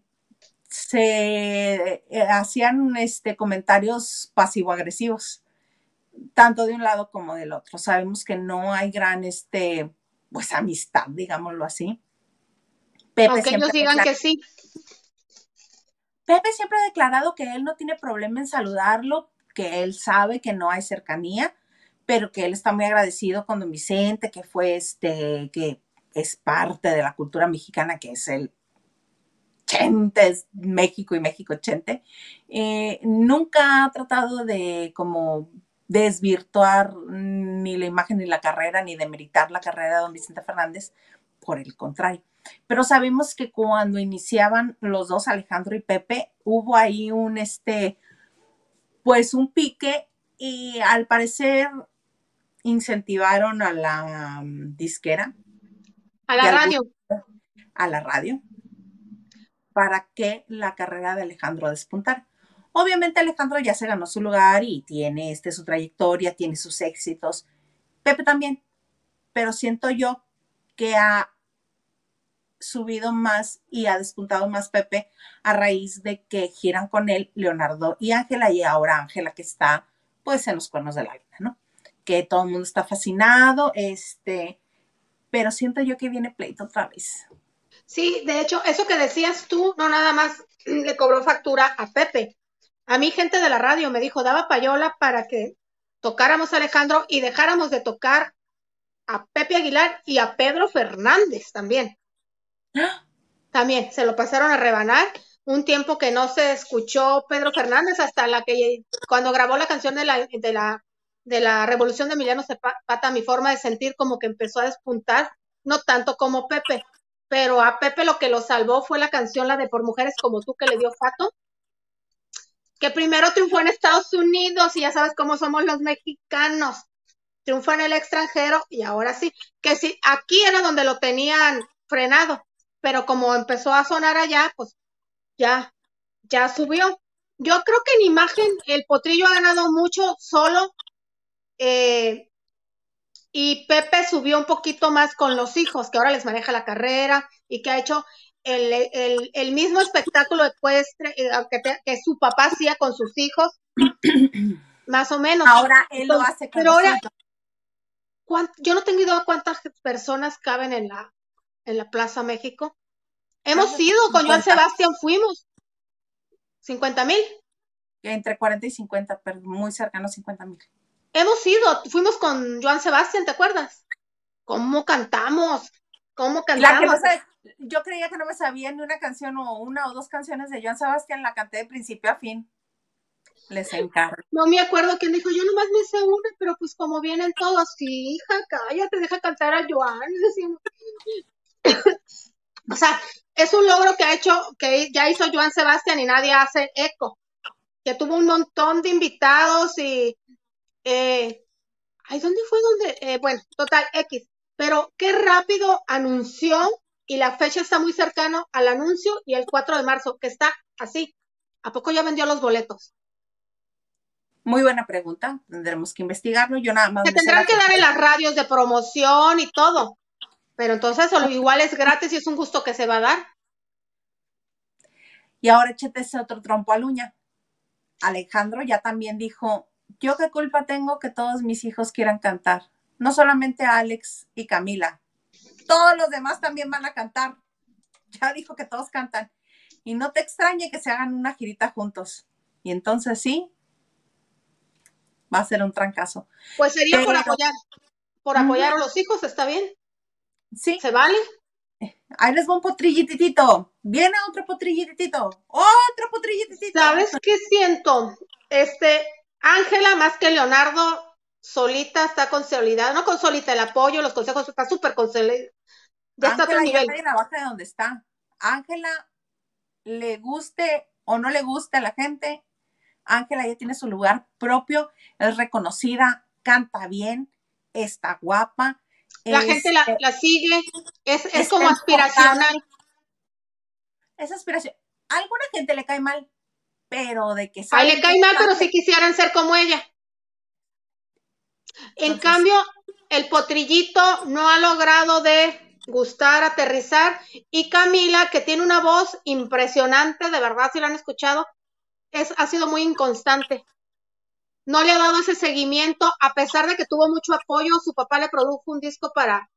se eh, hacían este, comentarios pasivo-agresivos tanto de un lado como del otro. Sabemos que no hay gran, este, pues amistad, digámoslo así. Pepe Aunque ellos digan declara- que sí. Pepe siempre ha declarado que él no tiene problema en saludarlo, que él sabe que no hay cercanía, pero que él está muy agradecido con don Vicente, que fue este, que es parte de la cultura mexicana, que es el Chente, es México y México Chente. Eh, nunca ha tratado de como desvirtuar ni la imagen ni la carrera, ni demeritar la carrera de don Vicente Fernández, por el contrario. Pero sabemos que cuando iniciaban los dos, Alejandro y Pepe, hubo ahí un, este, pues un pique y al parecer incentivaron a la disquera, A la radio. algún- a la radio, para que la carrera de Alejandro despuntara. Obviamente Alejandro ya se ganó su lugar y tiene este, su trayectoria, tiene sus éxitos. Pepe también, pero siento yo que ha subido más y ha despuntado más Pepe a raíz de que giran con él Leonardo y Ángela y ahora Ángela que está pues en los cuernos de la vida, ¿no? Que todo el mundo está fascinado, este, pero siento yo que viene pleito otra vez. Sí, de hecho, eso que decías tú, no nada más le cobró factura a Pepe. A mí gente de la radio me dijo, daba payola para que tocáramos a Alejandro y dejáramos de tocar a Pepe Aguilar y a Pedro Fernández también. También se lo pasaron a rebanar. Un tiempo que no se escuchó Pedro Fernández hasta la que cuando grabó la canción de la, de la, de la Revolución de Emiliano Zapata, mi forma de sentir como que empezó a despuntar, no tanto como Pepe, pero a Pepe lo que lo salvó fue la canción, la de Por Mujeres como tú, que le dio Fato, que primero triunfó en Estados Unidos y ya sabes cómo somos los mexicanos, triunfó en el extranjero y ahora sí, que sí, aquí era donde lo tenían frenado, pero como empezó a sonar allá, pues ya, ya subió. Yo creo que en imagen el potrillo ha ganado mucho solo eh, y Pepe subió un poquito más con los hijos, que ahora les maneja la carrera y que ha hecho el, el, el mismo espectáculo ecuestre eh, que, te- que su papá hacía con sus hijos, [clears throat] más o menos. Ahora él lo hace con pero ahora- hijos. ¿Cuán- Yo no tengo idea cuántas personas caben en la, en la Plaza México. Hemos de ido, con Joan 50. Sebastián fuimos. 50 mil. entre 40 y 50, pero muy cercano a 50 mil. Hemos ido, fuimos con Joan Sebastián, ¿te acuerdas? ¿Cómo cantamos? ¿Cómo La que cantamos? no yo creía que no me sabía ni una canción o una o dos canciones de Joan Sebastián, la canté de principio a fin. Les encargo. No me acuerdo quién dijo, yo nomás me sé una, pero pues como vienen todos, sí, hija, cállate, deja cantar a Joan. [laughs] o sea, es un logro que ha hecho, que ya hizo Joan Sebastián y nadie hace eco. Que tuvo un montón de invitados y eh, ay, ¿dónde fue donde? Eh, bueno, total, X. Pero qué rápido anunció y la fecha está muy cercano al anuncio y el 4 de marzo, que está así. ¿A poco ya vendió los boletos? Muy buena pregunta. Tendremos que investigarlo. Yo nada más. Se tendrán que dar en las radios de promoción y todo. Pero entonces igual es gratis y es un gusto que se va a dar. Y ahora échate ese otro trompo a uña. Alejandro ya también dijo, yo qué culpa tengo que todos mis hijos quieran cantar. No solamente Alex y Camila, todos los demás también van a cantar. [laughs] Ya dijo que todos cantan. Y no te extrañe que se hagan una girita juntos. Y entonces sí, va a ser un trancazo. Pues sería por apoyar, por apoyar a los hijos, está bien. Sí. ¿Se vale? Ahí les va un potrillitito. Viene otro potrillitito. Otro potrillitito. ¿Sabes qué siento? Este, Ángela, más que Leonardo, solita está consolidada. No consolida el apoyo, los consejos, está súper consolidada. Ya está a otro nivel. Ya de donde está. Ángela, le guste o no le guste a la gente, Ángela ya tiene su lugar propio, es reconocida, canta bien, está guapa. La gente la, la, sigue, es, como aspiracional. Es aspiración. A alguna gente le cae mal, pero de que Ay, le cae mal, pero si quisieran ser como ella. En cambio, el potrillito no ha logrado de gustar, aterrizar, y Camila, que tiene una voz impresionante, de verdad, si la han escuchado, es, ha sido muy inconstante. No le ha dado ese seguimiento, a pesar de que tuvo mucho apoyo, su papá le produjo un disco para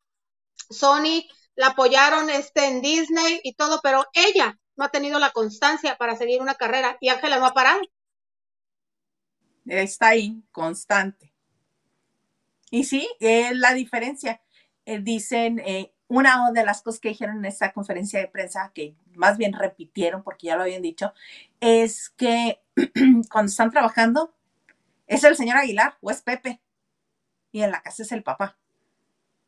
Sony, la apoyaron este, en Disney y todo, pero ella ha tenido la constancia para seguir una carrera y Ángela no ha parado. Está ahí, constante. Y sí, es la diferencia. Eh, dicen, eh, una de las cosas que dijeron en esta conferencia de prensa, que más bien repitieron porque ya lo habían dicho, es que [clears throat] cuando están trabajando es el señor Aguilar o es Pepe y en la casa es el papá.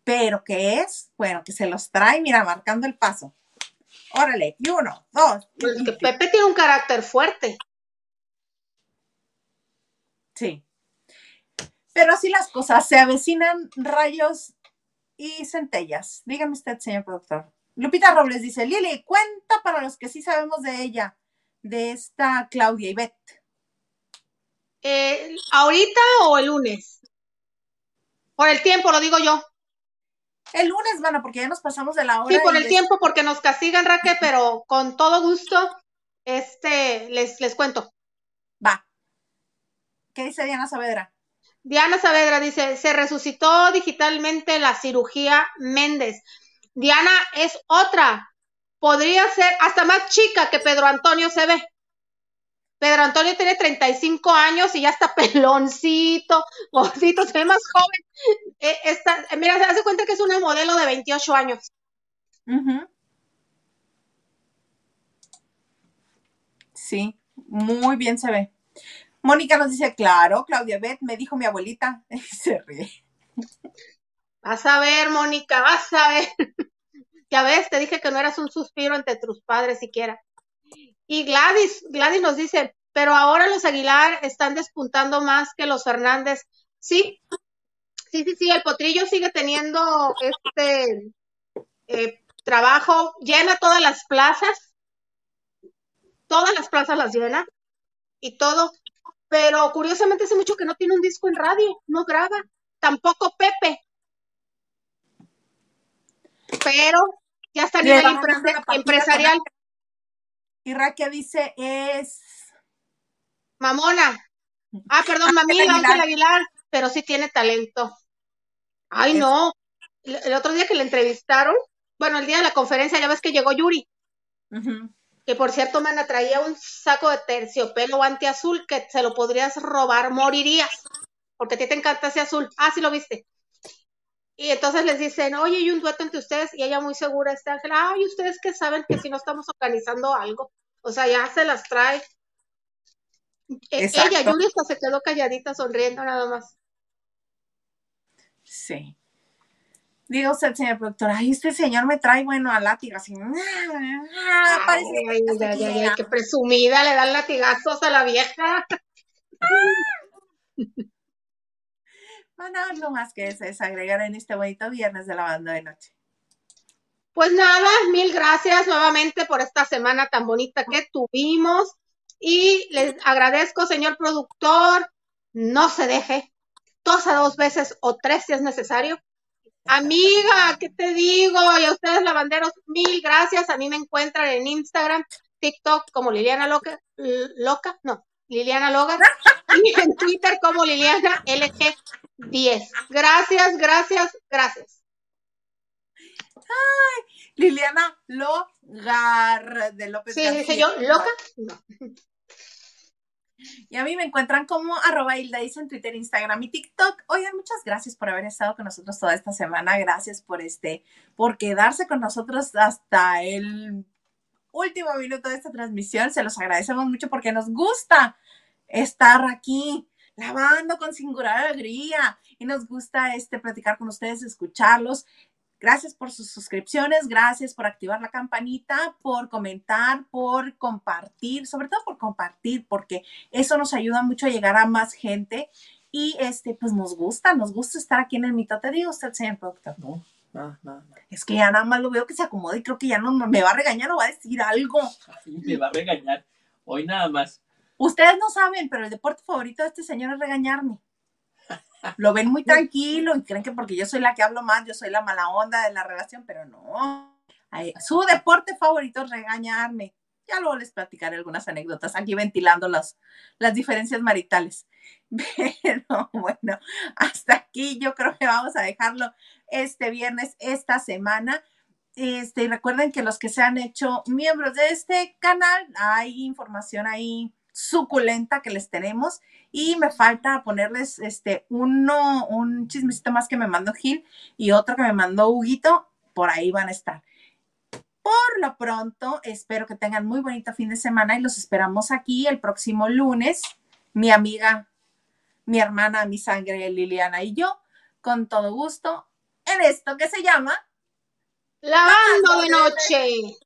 Pero que es, bueno, que se los trae, mira, marcando el paso. Órale, y uno, dos. Pues que Pepe tiene un carácter fuerte. Sí. Pero así las cosas, se avecinan rayos y centellas. Dígame usted, señor productor. Lupita Robles dice, Lili, cuenta para los que sí sabemos de ella, de esta Claudia Ivette. Eh, ¿Ahorita o el lunes? Por el tiempo, lo digo yo. El lunes, mano, porque ya nos pasamos de la hora. Sí, por el tiempo, porque nos castigan, Raque, pero con todo gusto, este, les, les cuento. Va. ¿Qué dice Diana Saavedra? Diana Saavedra dice, se resucitó digitalmente la cirugía Méndez. Diana es otra. Podría ser hasta más chica que Pedro Antonio se ve. Pedro Antonio tiene 35 años y ya está peloncito, gordito, se ve más joven. Eh, mira, se hace cuenta que es una modelo de 28 años. Sí, muy bien se ve. Mónica nos dice, claro, Claudia Beth, me dijo mi abuelita. Y [laughs] se ríe. Vas a ver, Mónica, vas a ver. [laughs] ya ves, te dije que no eras un suspiro entre tus padres siquiera. Y Gladys, Gladys nos dice, pero ahora los Aguilar están despuntando más que los Fernández. Sí, sí, sí, sí, el potrillo sigue teniendo este eh, trabajo, llena todas las plazas, todas las plazas las llena y todo, pero curiosamente hace mucho que no tiene un disco en radio, no graba, tampoco Pepe. Pero ya está a nivel empresarial. Y Raquel dice es Mamona. Ah, perdón, [laughs] mamila, Ángel Aguilar, pero sí tiene talento. Ay, no. El, otro día que le entrevistaron, bueno, el día de la conferencia, ya ves que llegó Yuri que por cierto, mana, traía un saco de terciopelo antiazul que se lo podrías robar, morirías, porque a ti te encanta ese azul. Ah, sí lo viste. Y entonces les dicen, oye, hay un dueto entre ustedes, y ella muy segura, este Ángel, ay, ustedes que saben que si no estamos organizando algo, o sea, ya se las trae. E, ella, Yuri, se quedó calladita, sonriendo nada más. Sí. Digo usted, señor productor, ay, este señor me trae, bueno, a látigo, así. Parece ay, qué presumida, le dan latigazos a la vieja. [laughs] [laughs] A algo más que eso, es agregar en este bonito viernes de la banda de noche. Pues nada, mil gracias nuevamente por esta semana tan bonita que tuvimos y les agradezco, señor productor, no se deje, tosa dos veces o tres si es necesario. Amiga, ¿qué te digo? Y a ustedes, lavanderos, mil gracias. A mí me encuentran en Instagram, TikTok como Liliana Loca, Loca, no, Liliana Logan, [laughs] y en Twitter como Liliana LG10. Gracias, gracias, gracias. Ay, Liliana Logar de López. Sí, dice yo, loca. No. Y a mí me encuentran como arroba Hilda en Twitter, Instagram y TikTok. Oigan, muchas gracias por haber estado con nosotros toda esta semana. Gracias por este, por quedarse con nosotros hasta el último minuto de esta transmisión. Se los agradecemos mucho porque nos gusta estar aquí lavando con singular alegría y nos gusta este platicar con ustedes, escucharlos. Gracias por sus suscripciones, gracias por activar la campanita, por comentar, por compartir, sobre todo por compartir, porque eso nos ayuda mucho a llegar a más gente y este, pues nos gusta, nos gusta estar aquí en el mito. ¿Te digo usted, señor productor? No, nada, nada. Es que ya nada más lo veo que se acomoda y creo que ya no me va a regañar o va a decir algo. me va a regañar. Hoy nada más. Ustedes no saben, pero el deporte favorito de este señor es regañarme lo ven muy tranquilo y creen que porque yo soy la que hablo más, yo soy la mala onda de la relación, pero no. Su deporte favorito es regañarme. Ya luego les platicaré algunas anécdotas aquí ventilando las, las diferencias maritales. [laughs] Pero bueno, hasta aquí yo creo que vamos a dejarlo este viernes, esta semana. Este, y recuerden que los que se han hecho miembros de este canal, hay información ahí suculenta que les tenemos y me falta ponerles este uno, un chismecito más que me mandó Gil y otro que me mandó Huguito, por ahí van a estar. Por lo pronto, espero que tengan muy bonito fin de semana y los esperamos aquí el próximo lunes. Mi amiga, mi hermana, mi sangre, Liliana y yo, con todo gusto, en esto que se llama Lavando de noche.